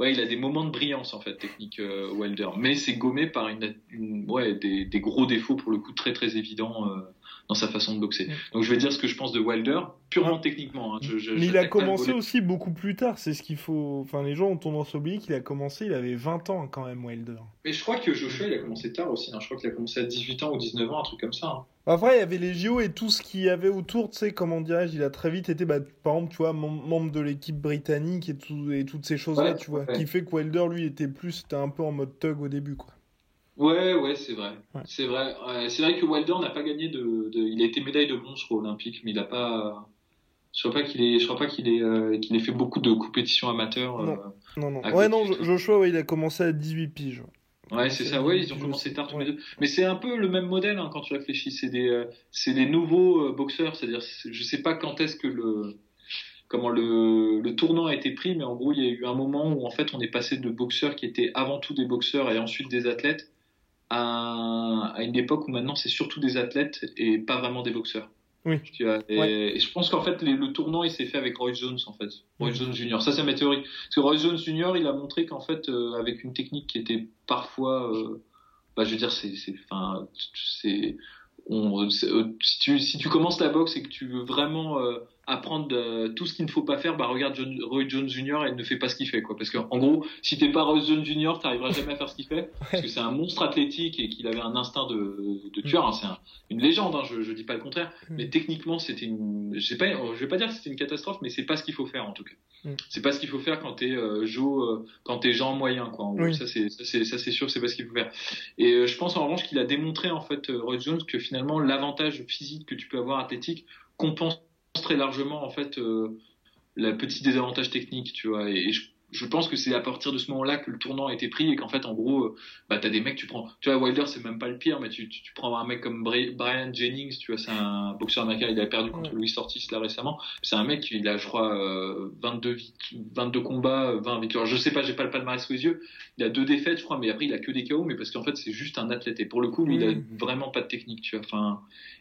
ouais il a des moments de brillance en fait technique euh, Wilder. Mais c'est gommé par une, une- ouais des, des gros défauts pour le coup très très évidents euh, dans sa façon de boxer donc je vais dire ce que je pense de Wilder purement techniquement hein. Je- je- Mais il a commencé aussi beaucoup plus tard, c'est ce qu'il faut. Enfin, les gens ont tendance à oublier qu'il a commencé, il avait 20 ans quand même, Wilder. mais je crois que Joshua il a commencé tard aussi hein. je crois qu'il a commencé à 18 ans ou 19 ans un truc comme ça hein. Après, il y avait les JO et tout ce qu'il y avait autour, tu sais, comment dirais-je, il a très vite été, bah, par exemple, tu vois, mem- membre de l'équipe britannique et, tout, et toutes ces choses-là, Ouais, tu vois, ouais. qui fait que Wilder, lui, était plus, c'était un peu en mode thug au début, quoi. Ouais, ouais, c'est vrai. Ouais. C'est vrai. C'est vrai que Wilder n'a pas gagné de, de- Il a été médaille de bronze, crois, olympique, mais il a pas. Je crois pas qu'il ait. Je crois pas qu'il ait. euh, qu'il ait fait beaucoup de compétitions amateurs. Non. euh. Non, Ouais, non. Joshua, ouais, il a commencé à 18 piges. Ouais, c'est ça. Ouais, ils ont commencé tard tous les deux. Mais c'est un peu le même modèle hein, quand tu réfléchis. C'est des, euh, c'est des nouveaux euh, boxeurs. C'est-à-dire, c'est- je sais pas quand est-ce que le, comment le, le tournant a été pris, mais en gros, il y a eu un moment où en fait, on est passé de boxeurs qui étaient avant tout des boxeurs et ensuite des athlètes à, à une époque où maintenant c'est surtout des athlètes et pas vraiment des boxeurs. Oui. Tu vois, et, Ouais. et je pense qu'en fait, les- le tournant, il s'est fait avec Roy Jones, en fait. Roy Jones Junior. Ça, c'est ma théorie. Parce que Roy Jones Junior, il a montré qu'en fait, euh, avec une technique qui était parfois, euh, bah, je veux dire, c'est, c'est, enfin, c'est, on, c'est- euh, si tu, si tu commences la boxe et que tu veux vraiment apprendre tout ce qu'il ne faut pas faire, bah regarde John- Roy Jones Jr. et ne fais pas ce qu'il fait, quoi. Parce que en gros, si t'es pas Roy Jones Jr., t'arriveras jamais à faire ce qu'il fait, parce que c'est un monstre athlétique et qu'il avait un instinct de, de tueur. hein. C'est un- une légende, hein, je, je dis pas le contraire. Mm. Mais techniquement, c'était une, je sais pas, je vais pas dire que c'était une catastrophe, mais c'est pas ce qu'il faut faire en tout cas. Mm. C'est pas ce qu'il faut faire quand t'es euh, Joe, euh, quand t'es Jean moyen, quoi. En gros, Oui. ça c'est, ça c'est, ça c'est sûr, c'est pas ce qu'il faut faire. Et euh, je pense en revanche qu'il a démontré en fait, euh, Roy Jones, que finalement l'avantage physique que tu peux avoir athlétique compense très largement en fait euh, le petit désavantage technique, tu vois. Et je- je pense que c'est à partir de ce moment-là que le tournant a été pris et qu'en fait, en gros, euh, bah, t'as des mecs, tu prends, tu vois, Wilder, c'est même pas le pire, mais tu, tu, tu prends un mec comme Brian Jennings, tu vois, c'est un boxeur américain, il a perdu contre Louis Ortiz là récemment. C'est un mec, il a, je crois, euh, 22, 22 combats, 20 victoires. Je sais pas, j'ai pas le palmarès sous les yeux. Il a deux défaites, je crois, mais après, il a que des KO, mais parce qu'en fait, c'est juste un athlète. Et pour le coup, lui, il a vraiment pas de technique, tu vois. Enfin,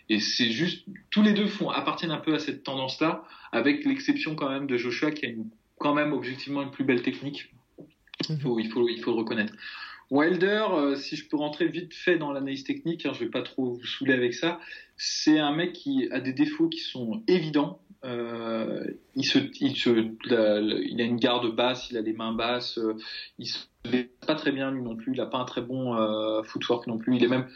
et c'est juste, tous les deux font, appartiennent un peu à cette tendance-là, avec l'exception quand même de Joshua qui a une, quand même objectivement une plus belle technique. Il faut, il faut, il faut le reconnaître. Wilder, euh, si je peux rentrer vite fait dans l'analyse technique, hein, je vais pas trop vous saouler avec ça, c'est un mec qui a des défauts qui sont évidents. Euh, il, se, il, se, il a une garde basse, il a les mains basses, euh, il se pas très bien lui non plus, il a pas un très bon euh, footwork non plus, il est même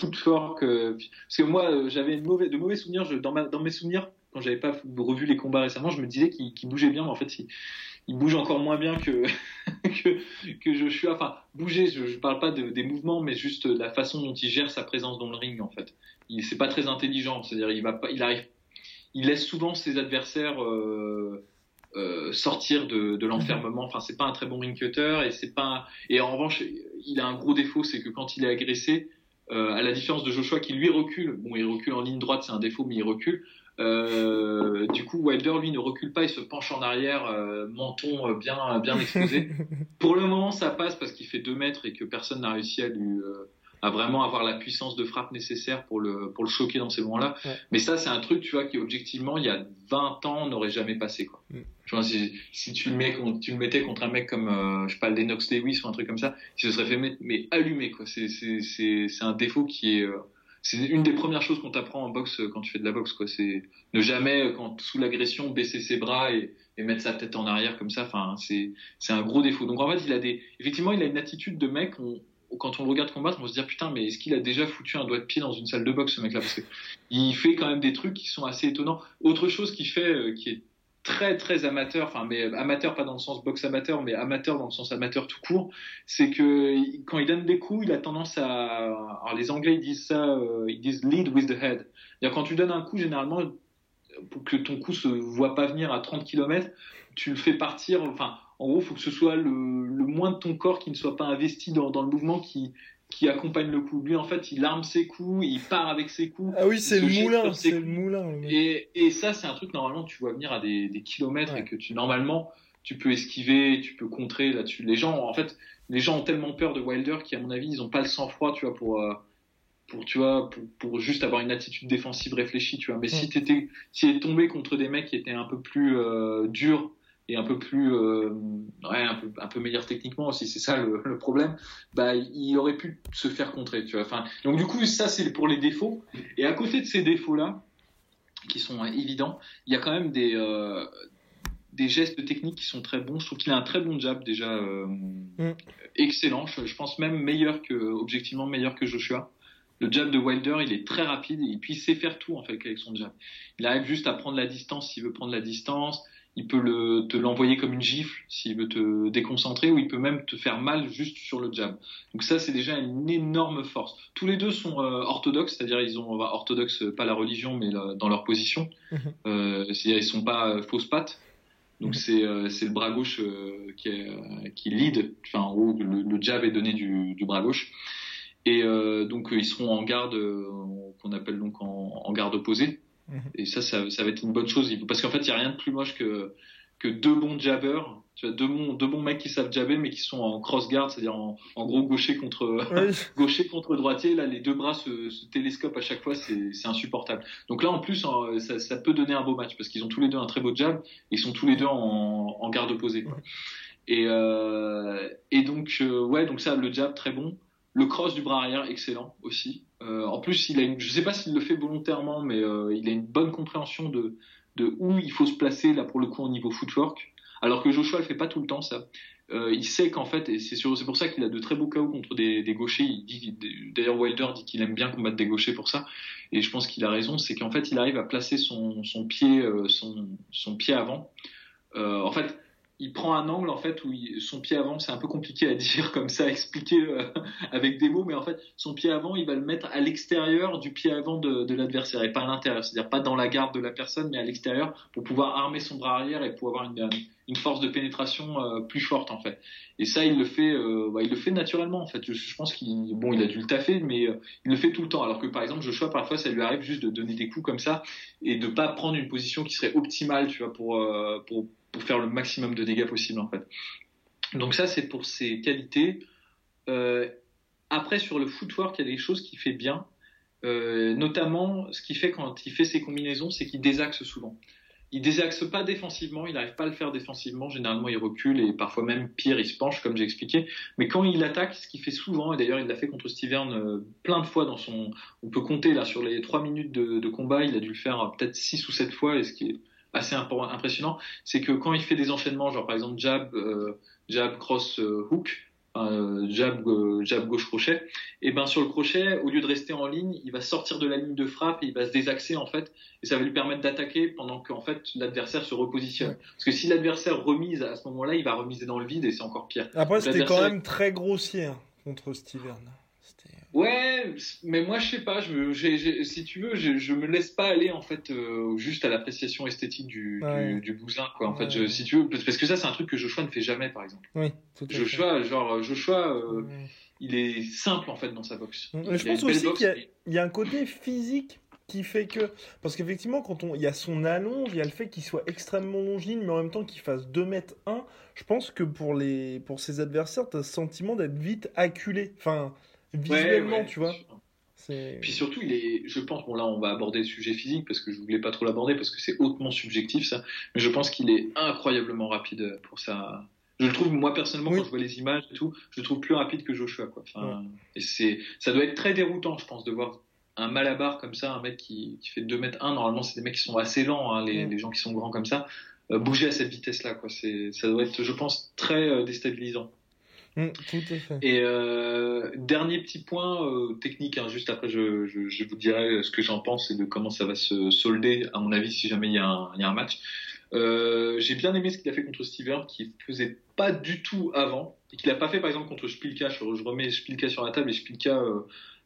footwork. Parce que moi, j'avais de mauvais, de mauvais souvenirs. Je, dans, ma, dans mes souvenirs, quand j'avais pas revu les combats récemment, je me disais qu'il qu bougeait bien, mais en fait, il, il bouge encore moins bien que, que, que Joshua. Enfin, bouger, je, je parle pas de, des mouvements, mais juste la façon dont il gère sa présence dans le ring, en fait. C'est pas très intelligent, c'est-à-dire il va pas, il arrive, il laisse souvent ses adversaires euh, euh, sortir de, de l'enfermement. Enfin, c'est pas un très bon ring cutter et c'est pas. Et en revanche, il a un gros défaut, c'est que quand il est agressé, euh, à la différence de Joshua qui lui recule, bon, il recule en ligne droite, c'est un défaut, mais il recule. Euh, du coup, Wilder, lui, ne recule pas, il se penche en arrière, euh, menton bien, bien exposé. Pour le moment, ça passe parce qu'il fait 2 mètres et que personne n'a réussi à lui, à vraiment avoir la puissance de frappe nécessaire pour le, pour le choquer dans ces moments-là. Ouais. Mais ça, c'est un truc, tu vois, qui objectivement, il y a 20 ans, n'aurait jamais passé, quoi. Mm. Tu vois, si, si tu, le mets, tu le mettais contre un mec comme, euh, je sais pas, Lennox Lewis ou un truc comme ça, il se serait fait mettre, mais allumé, quoi. C'est, c'est, c'est, c'est un défaut qui est, euh, c'est une des premières choses qu'on t'apprend en boxe quand tu fais de la boxe, quoi. C'est ne jamais, quand, sous l'agression, baisser ses bras et, et mettre sa tête en arrière comme ça. Enfin, c'est, c'est un gros défaut. Donc en fait, il a des, effectivement, il a une attitude de mec, quand on le regarde combattre, on se dire putain, mais est-ce qu'il a déjà foutu un doigt de pied dans une salle de boxe, ce mec-là? Parce que il fait quand même des trucs qui sont assez étonnants. Autre chose qu'il fait, euh, qui est très très amateur, enfin mais amateur pas dans le sens boxe amateur, mais amateur dans le sens amateur tout court, c'est que quand il donne des coups, il a tendance à, alors les Anglais disent ça, euh, ils disent lead with the head. Quand tu donnes un coup, généralement pour que ton coup se voit pas venir à 30 km, tu le fais partir, enfin en gros, il faut que ce soit le, le, moins de ton corps qui ne soit pas investi dans, dans, le mouvement qui, qui accompagne le coup. Lui, en fait, il arme ses coups, il part avec ses coups. Ah oui, c'est le moulin, c'est le moulin. Et, et, ça, c'est un truc, normalement, tu vois venir à des, des kilomètres ouais. et que tu, normalement, tu peux esquiver, tu peux contrer là-dessus. Les gens, en fait, les gens ont tellement peur de Wilder qu'à mon avis, ils n'ont pas le sang-froid, tu vois, pour, euh, pour, tu vois, pour, pour, juste avoir une attitude défensive réfléchie, tu vois. Mais ouais. si t'étais, si est tombé contre des mecs qui étaient un peu plus euh, durs, et un peu plus euh, ouais, un peu un peu meilleur techniquement aussi c'est ça le, le, problème bah il aurait pu se faire contrer tu vois. Enfin donc du coup ça c'est pour les défauts. Et à côté de ces défauts là qui sont évidents il y a quand même des euh, des gestes techniques qui sont très bons. Je trouve qu'il a un très bon jab déjà euh, mm. excellent. Je, je, pense même meilleur que objectivement meilleur que Joshua. Le jab de Wilder, il est très rapide et puis il sait faire tout en fait avec son jab. Il arrive juste à prendre la distance s'il veut prendre la distance il peut le, te l'envoyer comme une gifle s'il veut te déconcentrer ou il peut même te faire mal juste sur le jab. Donc ça c'est déjà une énorme force. Tous les deux sont euh, orthodoxes, c'est-à-dire ils ont bah, orthodoxes pas la religion mais la, dans leur position. Mm -hmm. euh, c'est-à-dire ils sont pas euh, fausses pattes. Donc mm -hmm. c'est le bras gauche qui est, qui lead. Enfin en gros le, le jab est donné du, du bras gauche. Et donc ils seront en garde qu'on appelle donc en, en garde opposée. Et ça, ça, ça, va être une bonne chose. Parce qu'en fait, il n'y a rien de plus moche que, que deux bons jabbers. Tu vois, deux bons, deux bons mecs qui savent jabber, mais qui sont en cross-guard, c'est-à-dire en, en, gros gaucher contre, oui. gaucher contre droitier. Là, les deux bras se, se télescopent à chaque fois, c'est insupportable. Donc là, en plus, ça, ça, peut donner un beau match parce qu'ils ont tous les deux un très beau jab. Et ils sont tous les deux en, en garde opposée. Et, euh, et donc, euh, ouais, donc ça, le jab, très bon. Le cross du bras arrière, excellent aussi. Euh, en plus, il a une, je sais pas s'il le fait volontairement, mais euh, il a une bonne compréhension de, où il faut se placer là pour le coup au niveau footwork. Alors que Joshua, le fait pas tout le temps ça. Euh, il sait qu'en fait, et c'est pour ça qu'il a de très beaux KO contre des, gauchers. D'ailleurs, Wilder dit qu'il aime bien combattre des gauchers pour ça. Et je pense qu'il a raison, c'est qu'en fait, il arrive à placer son, pied, son, pied avant. En fait, il prend un angle en fait où son pied avant, c'est un peu compliqué à dire comme ça, à expliquer euh, avec des mots, mais en fait son pied avant, il va le mettre à l'extérieur du pied avant de, l'adversaire et pas à l'intérieur, c'est-à-dire pas dans la garde de la personne, mais à l'extérieur pour pouvoir armer son bras arrière et pour avoir une, une force de pénétration euh, plus forte en fait. Et ça, il le fait, euh, bah, il le fait naturellement en fait. Je, je pense qu'il, bon, il a dû le taffer, mais euh, il le fait tout le temps. Alors que par exemple, Joshua, parfois, ça lui arrive juste de donner des coups comme ça et de pas prendre une position qui serait optimale, tu vois, pour euh, pour pour faire le maximum de dégâts possible en fait. Donc ça, c'est pour ses qualités. Euh, après, sur le footwork, il y a des choses qu'il fait bien. Euh, notamment, ce qu'il fait quand il fait ses combinaisons, c'est qu'il désaxe souvent. Il désaxe pas défensivement, il n'arrive pas à le faire défensivement. Généralement, il recule et parfois même pire, il se penche, comme j'ai expliqué. Mais quand il attaque, ce qu'il fait souvent, et d'ailleurs il l'a fait contre Stivern euh, plein de fois dans son. On peut compter là sur les trois minutes de, de combat, il a dû le faire peut-être six ou sept fois, et ce qui est assez impressionnant, c'est que quand il fait des enchaînements, genre par exemple jab, euh, jab, cross, euh, hook, euh, jab, jab gauche crochet, et ben sur le crochet, au lieu de rester en ligne, il va sortir de la ligne de frappe et il va se désaxer en fait, et ça va lui permettre d'attaquer pendant qu'en fait l'adversaire se repositionne. Parce que si l'adversaire remise à ce moment-là, il va remiser dans le vide et c'est encore pire. Après, c'était quand même très grossier hein, contre Steven. Ouais, mais moi je sais pas, je, si tu veux, je, je me laisse pas aller en fait euh, juste à l'appréciation esthétique du, Ouais. du, du bousin quoi. En Ouais. fait, je- si tu veux, parce que ça c'est un truc que Joshua ne fait jamais par exemple. Oui, tout à fait. Joshua, genre Joshua, euh, Ouais. il est simple en fait dans sa boxe. Je pense aussi qu'il y a- y un côté physique qui fait que parce qu'effectivement quand on il y a son allonge, il y a le fait qu'il soit extrêmement longiligne mais en même temps qu'il fasse 2 mètres 1, je pense que pour les pour ses adversaires, tu as ce sentiment d'être vite acculé, enfin visuellement, ouais, tu vois. Puis surtout, il est, je pense, bon là on va aborder le sujet physique parce que je voulais pas trop l'aborder parce que c'est hautement subjectif ça, mais je pense qu'il est incroyablement rapide pour ça. Je le trouve moi personnellement Oui. quand je vois les images et tout, je le trouve plus rapide que Joshua quoi. Enfin, et c'est, ça doit être très déroutant je pense de voir un malabar comme ça, un mec qui, qui fait 2 mètres 1, normalement c'est des mecs qui sont assez lents, hein, les, les gens qui sont grands comme ça, euh, bouger à cette vitesse là quoi, c'est, ça doit être je pense très euh, déstabilisant. Mm, tout à fait. Et euh, dernier petit point euh, technique, hein, juste après je, vous dirai ce que j'en pense et de comment ça va se solder, à mon avis, si jamais il y a un, match. Euh, J'ai bien aimé ce qu'il a fait contre Steven, qui faisait pas du tout avant, et qu'il a pas fait par exemple contre Spilka. Je, je remets Spilka sur la table et Spilka,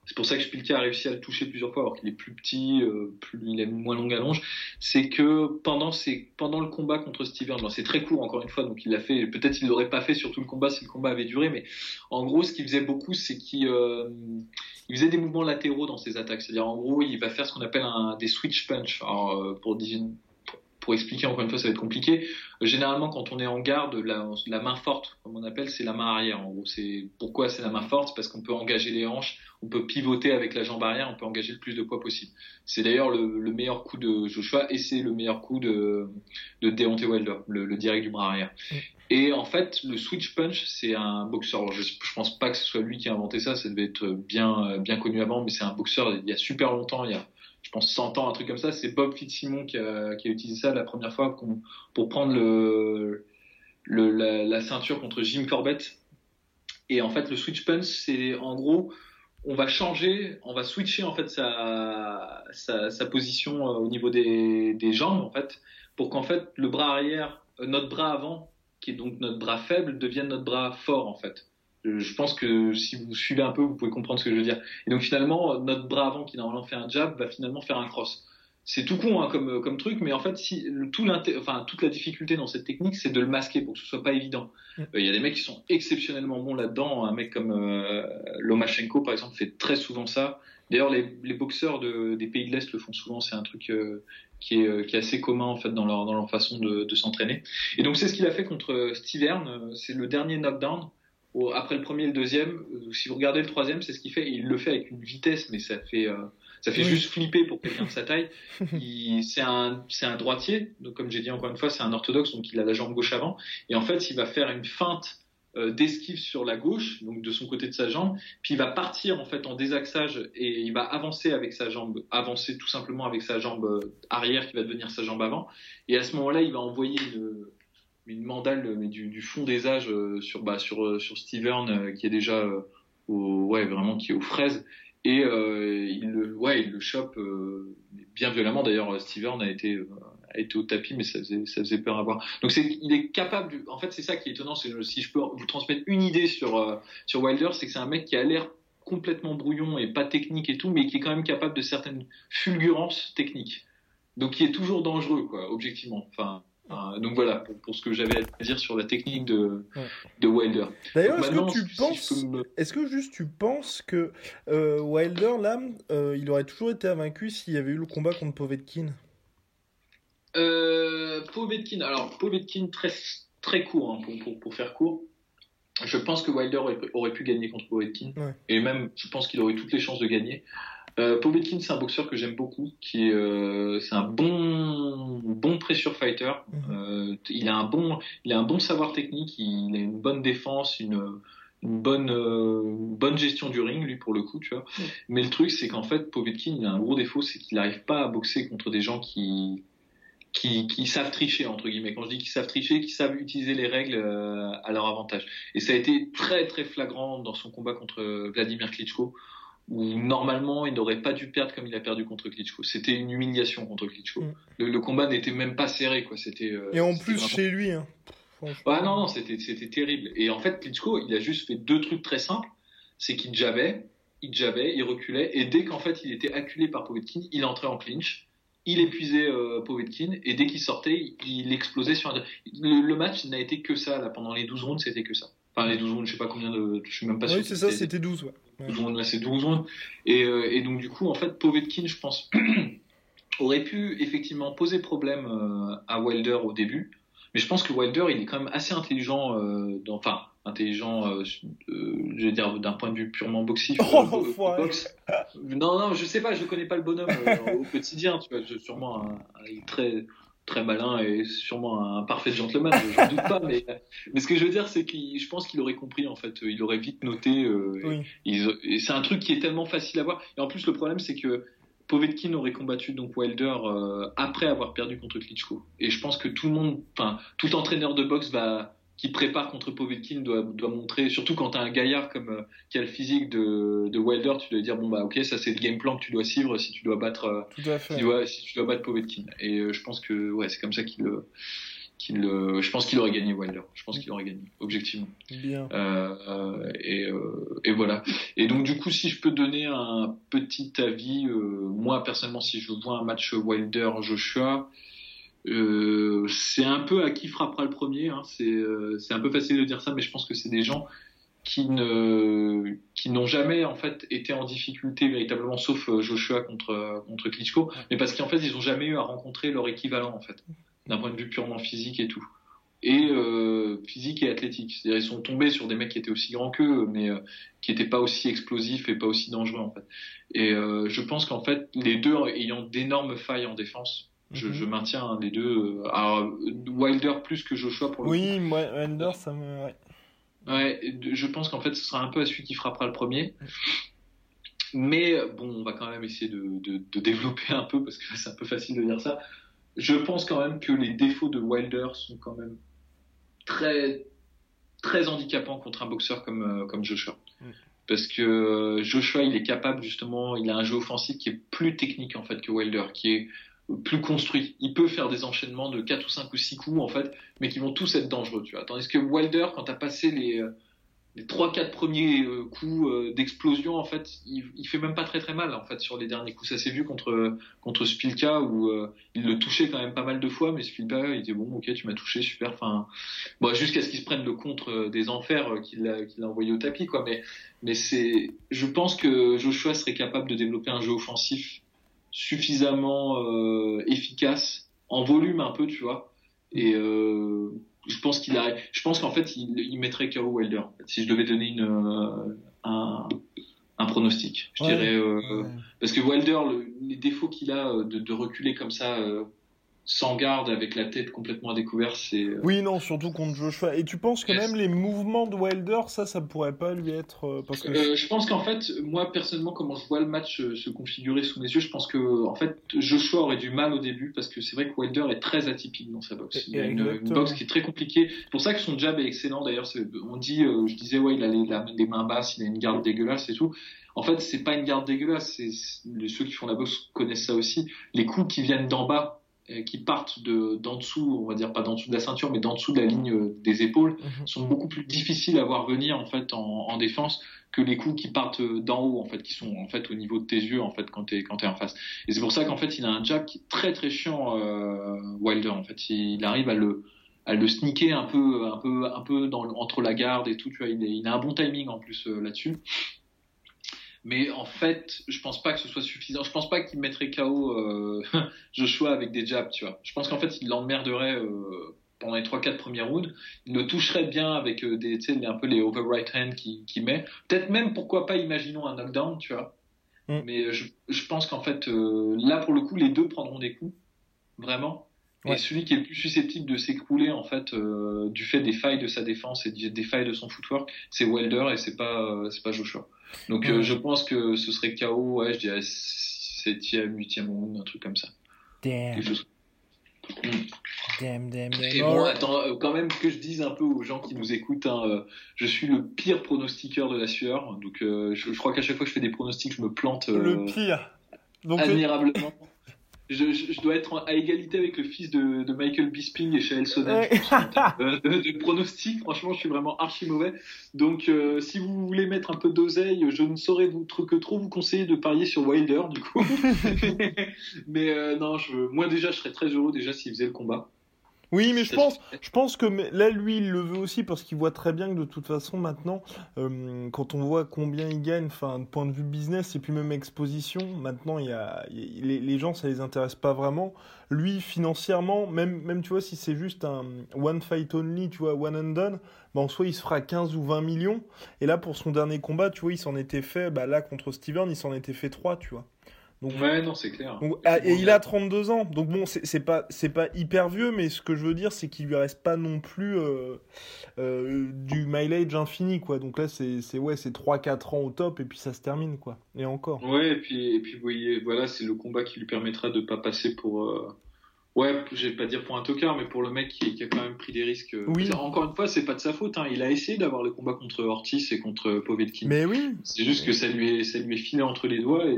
c'est pour ça que Spilka a réussi à le toucher plusieurs fois, alors qu'il est plus petit, euh, plus, il une moins longue allonge. C'est que pendant, pendant le combat contre Steven, c'est très court encore une fois, donc il l'a fait. Peut-être il l'aurait pas fait sur tout le combat si le combat avait duré, mais en gros, ce qu'il faisait beaucoup, c'est qu'il euh, faisait des mouvements latéraux dans ses attaques. C'est-à-dire, en gros, il va faire ce qu'on appelle des switch punch. Alors, euh, pour, pour expliquer encore une fois, ça va être compliqué. Généralement, quand on est en garde, la, la main forte, comme on appelle, c'est la main arrière. En gros, c'est pourquoi c'est la main forte, c'est parce qu'on peut engager les hanches, on peut pivoter avec la jambe arrière, on peut engager le plus de poids possible. C'est d'ailleurs le, le meilleur coup de Joshua et c'est le meilleur coup de, de Deontay Wilder, le, le direct du bras arrière. Mm. Et en fait, le switch punch, c'est un boxeur. Alors, je, je pense pas que ce soit lui qui a inventé ça, ça devait être bien, bien connu avant, mais c'est un boxeur il y a super longtemps, il y a, pense 100 ans, un truc comme ça. C'est Bob Fitzsimon qui a, qui a utilisé ça la première fois pour, prendre la, ceinture contre Jim Corbett. Et en fait, le switch punch, c'est en gros, on va changer, on va switcher en fait sa position euh, au niveau des, des jambes en fait, pour qu'en fait le bras arrière, euh, notre bras avant, qui est donc notre bras faible, devienne notre bras fort en fait. Euh, Je pense que si vous suivez un peu, vous pouvez comprendre ce que je veux dire. Et donc finalement, notre bras avant qui normalement fait un jab va finalement faire un cross. C'est tout con hein, comme, comme truc, mais en fait, si, tout enfin, toute la difficulté dans cette technique, c'est de le masquer pour que ce soit pas évident. Mm. Euh, Il y a des mecs qui sont exceptionnellement bons là-dedans. Un mec comme euh, Lomachenko, par exemple, fait très souvent ça. D'ailleurs, les, les boxeurs de, des pays de l'Est le font souvent. C'est un truc euh, qui, est, euh, qui est assez commun en fait dans leur, dans leur façon de, de s'entraîner. Et donc, c'est ce qu'il a fait contre Stivern. Euh, C'est le dernier knockdown. Après le premier et le deuxième, euh, si vous regardez le troisième, c'est ce qu'il fait. Il le fait avec une vitesse, mais ça fait, euh, ça fait Oui. juste flipper pour quelqu'un de sa taille. Il- C'est un, c'est un droitier, donc comme j'ai dit encore une fois, c'est un orthodoxe, donc il a la jambe gauche avant. Et en fait, il va faire une feinte euh, d'esquive sur la gauche, donc de son côté de sa jambe, puis il va partir en fait en désaxage et il va avancer avec sa jambe, avancer tout simplement avec sa jambe euh, arrière qui va devenir sa jambe avant. Et à ce moment-là, il va envoyer une, une mandale mais du, du fond des âges euh, sur bah, sur euh, sur Steven euh, qui est déjà au ouais vraiment qui est aux fraises. Et euh, il le ouais il le chope euh, bien violemment. D'ailleurs Steven a été euh, a été au tapis mais ça faisait ça faisait peur à voir. Donc c'est il est capable de- en fait c'est ça qui est étonnant c'est si je peux vous transmettre une idée sur sur Wilder c'est que c'est un mec qui a l'air complètement brouillon et pas technique et tout mais qui est quand même capable de certaines fulgurances techniques. Donc qui est toujours dangereux quoi objectivement. Enfin Euh, donc voilà, pour, pour ce que j'avais à dire sur la technique de, Ouais. de Wilder. D'ailleurs, est-ce que tu si- penses, me- est-ce que juste tu penses que euh, Wilder là, euh, il aurait toujours été invaincu s'il y avait eu le combat contre Povetkin? Euh, Povetkin, alors Povetkin très très court hein, pour, pour, pour faire court. Je pense que Wilder aurait, aurait pu gagner contre Povetkin Ouais. et même je pense qu'il aurait toutes les chances de gagner. Euh, Povetkin c'est un boxeur que j'aime beaucoup, qui est euh, c'est un bon bon pressure fighter. Mhm. Euh, il a un bon il a un bon savoir technique, il a une bonne défense, une une bonne euh, une bonne gestion du ring lui pour le coup tu vois mais le truc c'est qu'en fait Povetkin il a un gros défaut c'est qu'il n'arrive pas à boxer contre des gens qui qui, qui savent tricher entre guillemets. Quand je dis qu'ils savent tricher, qu'ils savent utiliser les règles euh, à leur avantage. Et ça a été très très flagrant dans son combat contre euh, Vladimir Klitschko, où normalement il n'aurait pas dû perdre comme il a perdu contre Klitschko. C'était une humiliation contre Klitschko. Mm. Le, le combat n'était même pas serré quoi. C'était euh, Et en plus vraiment- chez lui, hein. Ah non, non, c'était, c'était terrible. Et en fait, Klitschko, il a juste fait deux trucs très simples. C'est qu'il jabait, il jabait, il reculait, et dès qu'en fait il était acculé par Povetkin, il entrait en clinch, il épuisait euh, Povetkin, et dès qu'il sortait, il, il explosait sur un... Le, le match n'a été que ça, là, pendant les 12 rounds, c'était que ça. Enfin, les 12 rounds, je sais pas combien de... Je suis même pas sûr. oui, c'est ça, c'était 12, ouais. 12 rounds, là, c'est 12 rounds. Et, euh, et donc, du coup, en fait, Povetkin, je pense, aurait pu effectivement poser problème euh, à Wilder au début. Mais je pense que Wilder, il est quand même assez intelligent, euh, dans, enfin, intelligent, euh, je vais dire, d'un point de vue purement boxif. Oh, boxe. Non, non, je sais pas, je connais pas le bonhomme au quotidien, tu vois, je- sûrement un, un- très, très malin et sûrement un parfait gentleman, je n'en doute pas, mais, mais ce que je veux dire, c'est que je pense qu'il aurait compris, en fait, il aurait vite noté, euh, Oui. ils- et c'est un truc qui est tellement facile à voir. Et en plus, le problème, c'est que Povetkin aurait combattu donc Wilder euh, après avoir perdu contre Klitschko. Et je pense que tout le monde, enfin, tout entraîneur de boxe va, qui prépare contre Povetkin doit, doit montrer, surtout quand tu as un gaillard comme euh, qui a le physique de, de Wilder, tu dois dire bon bah ok, ça c'est le game plan que tu dois suivre si tu dois battre, euh, si tu dois, si tu dois battre Povetkin. Et euh, je pense que ouais, c'est comme ça qu'il, euh, je pense qu'il aurait gagné Wilder. Je pense qu'il aurait gagné, objectivement. Bien. Euh, et, euh, et voilà. Et donc du coup, si je peux donner un petit avis, moi personnellement, si je vois un match Wilder-Joshua, euh, c'est un peu à qui frappera le premier. Hein. C'est euh, un peu facile de dire ça, mais je pense que c'est des gens qui ne qui n'ont jamais en fait été en difficulté véritablement, sauf euh, Joshua contre contre Klitschko, mais parce qu'en fait ils ont jamais eu à rencontrer leur équivalent en fait, d'un point de vue purement physique et tout et euh, physique et athlétique. C'est-à-dire ils sont tombés sur des mecs qui étaient aussi grands qu'eux, mais euh, qui n'étaient pas aussi explosifs et pas aussi dangereux en fait. Et euh, je pense qu'en fait les deux ayant d'énormes failles en défense, je, Mhm. je maintiens hein, les deux. euh, alors, Wilder plus que Joshua pour le coup. Oui, Wilder, ça me. ouais. Je pense qu'en fait, ce sera un peu à celui qui frappera le premier. Mais bon, on va quand même essayer de, de, de développer un peu parce que c'est un peu facile de dire ça. Je pense quand même que les défauts de Wilder sont quand même très très handicapants contre un boxeur comme euh, comme Joshua. Mm. Parce que euh, Joshua, il est capable justement, il a un jeu offensif qui est plus technique en fait que Wilder, qui est plus construit. Il peut faire des enchaînements de 4 ou 5 ou 6 coups en fait, mais qui vont tous être dangereux, tu vois. Tandis que Wilder, quand t'as passé les euh, les 3-4 premiers euh, coups euh, d'explosion, en fait, il, fait même pas très très mal en fait sur les derniers coups. Ça s'est vu contre contre Spilka où il le touchait quand même pas mal de fois, mais Spilka il était bon, ok, tu m'as touché, super. Enfin, bon, jusqu'à ce qu'il se prenne le contre des enfers qu'il a a envoyé au tapis, quoi. Mais mais c'est, je pense que Joshua serait capable de développer un jeu offensif suffisamment euh, efficace en volume un peu, tu vois. Et euh, je pense qu'il a, je pense qu'en fait il, il mettrait KO Wilder. en fait, si je devais donner une euh, un, un pronostic, je Ouais. dirais Ouais. parce que Wilder, le- les défauts qu'il a de, de reculer comme ça sans garde avec la tête complètement à découvert, c'est euh, Oui, non, surtout contre Joshua. Et tu penses que même les mouvements de Wilder, ça, ça pourrait pas lui être. euh, parce que. Euh, je pense qu'en fait, moi personnellement, comment je vois le match se configurer sous mes yeux, je pense que en fait Joshua aurait du mal au début parce que c'est vrai que Wilder est très atypique dans sa boxe. Il a une, une boxe qui est très compliquée. C'est pour ça que son jab est excellent. D'ailleurs, on dit, euh, je disais ouais, il a les, la- les mains basses, il a une garde dégueulasse et tout. En fait, c'est pas une garde dégueulasse. C'est ceux qui font la boxe connaissent ça aussi. Les coups qui viennent d'en bas qui partent de d'en dessous, on va dire pas d'en dessous de la ceinture, mais d'en dessous de la ligne euh, des épaules, Mhm. sont beaucoup plus difficiles à voir venir en fait en, en défense que les coups qui partent euh, d'en haut en fait, qui sont en fait au niveau de tes yeux en fait quand t'es quand t'es en face. Et c'est pour ça qu'en fait il a un jab qui est très très chiant euh, Wilder en fait. Il arrive à le à le sneaker un peu un peu un peu dans, entre la garde et tout. Tu vois, il, est- il a un bon timing en plus euh, là-dessus. Mais en fait, je pense pas que ce soit suffisant. Je pense pas qu'il mettrait KO euh, Joshua avec des jabs, tu vois. Je pense qu'en fait, il l'emmerderait euh, pendant les 3-4 premiers rounds. Il le toucherait bien avec euh, des, tu sais, un peu les over right hand qu'il qu'il met. Peut-être même, pourquoi pas, imaginons un knockdown, tu vois. Mm. Mais euh, je, je pense qu'en fait, euh, là, pour le coup, les deux prendront des coups. Vraiment. Ouais. Et celui qui est le plus susceptible de s'écrouler, en fait, euh, du fait des failles de sa défense et des failles de son footwork, c'est Wilder et c'est pas, euh, c'est pas Joshua. Donc, euh, je pense que ce serait KO, ouais, je dirais 7e, 8e round, un truc comme ça. Damn. Mm. damn, damn, damn. Et bon, attends, quand même que je dise un peu aux gens qui nous écoutent, hein, je suis le pire pronostiqueur de la sueur. Donc, je, je crois qu'à chaque fois que je fais des pronostics, je me plante Le pire. Donc, admirablement. Je, je- je dois être à égalité avec le fils de, de Michael Bisping et Shael Sonnen Ouais. termes de, pronostics. Franchement, je suis vraiment archi mauvais. Donc, euh, si vous voulez mettre un peu d'oseille, je ne saurais vous, que trop vous conseiller de parier sur Wilder, du coup. Mais euh, non, je, moi déjà, je serais très heureux déjà s'il faisait le combat. Oui, mais je pense, je pense que là, lui, il le veut aussi parce qu'il voit très bien que de toute façon, maintenant, euh, quand on voit combien il gagne, enfin, de point de vue business et puis même exposition, maintenant, il y a, il y a- les, les gens, ça les intéresse pas vraiment. Lui, financièrement, même, même tu vois, si c'est juste un one fight only, tu vois, one and done, bah, en soi, il se fera 15 ou 20 millions. Et là, pour son dernier combat, tu vois, il s'en était fait, bah, là, contre Steven, il s'en était fait 3, tu vois. Donc, Ouais, non, c'est clair. donc, ah, et il a 32 ans, donc bon, c'est pas, c'est pas hyper vieux, mais ce que je veux dire, c'est qu'il lui reste pas non plus euh, euh, du mileage infini, quoi. Donc là, c'est ouais, c'est 3-4 ans au top, et puis ça se termine, quoi. Et encore. Ouais, et puis, et puis vous voyez, voilà, c'est le combat qui lui permettra de pas passer pour. euh, Ouais, je vais pas dire pour un tocard, mais pour le mec qui, qui a quand même pris des risques. euh, Oui. Encore une fois, c'est pas de sa faute. Hein. Il a essayé d'avoir le combat contre Ortiz et contre Povetkin. Mais oui, C'est juste que ça lui est, ça lui est filé entre les doigts et.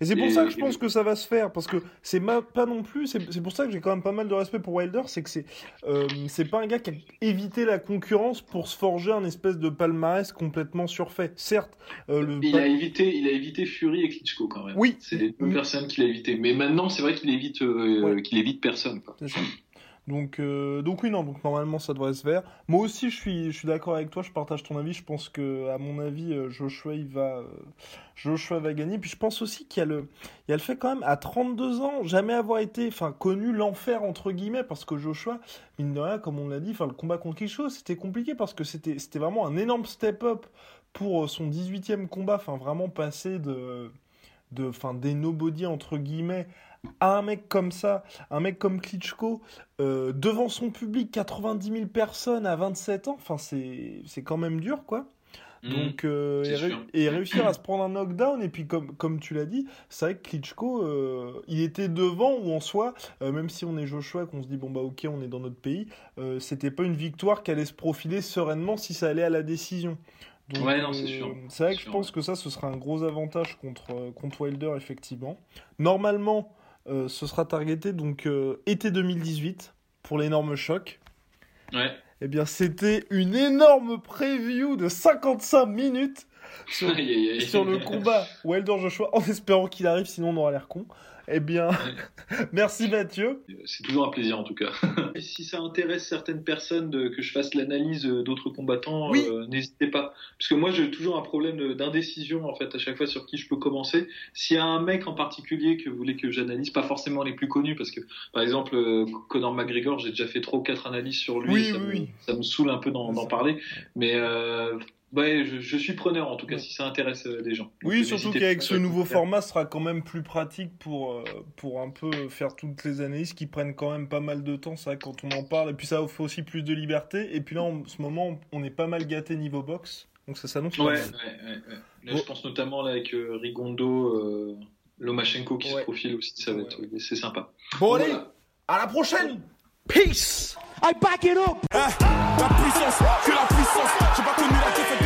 Et c'est pour Et- ça que je pense que ça va se faire, parce que c'est ma- pas non plus, c'est pour ça que j'ai quand même pas mal de respect pour Wilder, c'est que c'est euh, c'est pas un gars qui a évité la concurrence pour se forger un espèce de palmarès complètement surfait. Certes, euh, le Il a évité, il a évité Fury et Klitschko quand même. Oui. C'est les deux personnes qu'il a évité. Mais maintenant, c'est vrai qu'il évite, euh, Ouais. qu'il évite personne. Quoi. Donc, euh, donc oui, non, donc normalement ça devrait se faire. Moi aussi, je suis, je suis d'accord avec toi, je partage ton avis. Je pense que, à mon avis, euh, Joshua, va, euh, Joshua va gagner. Puis je pense aussi qu'il y a le, y a le fait quand même, à 32 ans, jamais avoir été, enfin, connu l'enfer, entre guillemets, parce que Joshua, mine de rien, comme on l'a dit, enfin, le combat contre chose, c'était compliqué parce que c'était, vraiment un énorme step-up pour son 18e combat, enfin, vraiment passer de, de, enfin, des nobody, entre guillemets, à un mec comme ça, un mec comme Klitschko, euh, devant son public, 90 000 personnes à 27 ans, enfin c'est quand même dur quoi. Mm. Donc euh, et, ré- sûr. et réussir à se prendre un knockdown et puis comme comme tu l'as dit, c'est vrai que Klitschko euh, il était devant ou en soi, même si on est Joshua qu'on se dit bon bah ok on est dans notre pays, c'était pas une victoire qui allait se profiler sereinement si ça allait à la décision. Donc, Ouais, non, c'est sûr. C'est vrai que je pense que ça, ce sera un gros avantage contre, contre Wilder, effectivement. Normalement, ce sera targeté donc euh, été 2018 pour l'énorme choc. Ouais. Eh bien, c'était une énorme preview de 55 minutes sur, le combat Wilder-Joshua, en espérant qu'il arrive, sinon on aura l'air con. Eh bien, merci Mathieu. C'est toujours un plaisir en tout cas. Et si ça intéresse certaines personnes de, que je fasse l'analyse d'autres combattants, Oui. euh, n'hésitez pas. Parce que moi j'ai toujours un problème d'indécision en fait à chaque fois sur qui je peux commencer. S'il y a un mec en particulier que vous voulez que j'analyse, pas forcément les plus connus, parce que par exemple euh, Conor McGregor, j'ai déjà fait trois ou quatre analyses sur lui, Oui, ça, oui, me, ça me saoule un peu d'en parler. Mais euh, ouais, je, je suis preneur en tout cas Ouais. si ça intéresse euh, des gens. Donc, Oui, euh, surtout qu'avec ce nouveau format, ce sera quand même plus pratique pour, euh, pour un peu faire toutes les analyses qui prennent quand même pas mal de temps, vrai, quand on en parle. Et puis ça offre aussi plus de liberté. Et puis là, en ce moment, on est pas mal gâté niveau box. Donc ça s'annonce Ouais, ouais, ouais, ouais. Là, Bon. je pense notamment là, avec euh, Rigondo, euh, Lomachenko qui Ouais. se profile aussi, ça va Ouais, être, c'est sympa. Bon, allez, Voilà. à la prochaine Peace I back it up. Hein, la puissance, que la puissance. J'ai pas connu la défaite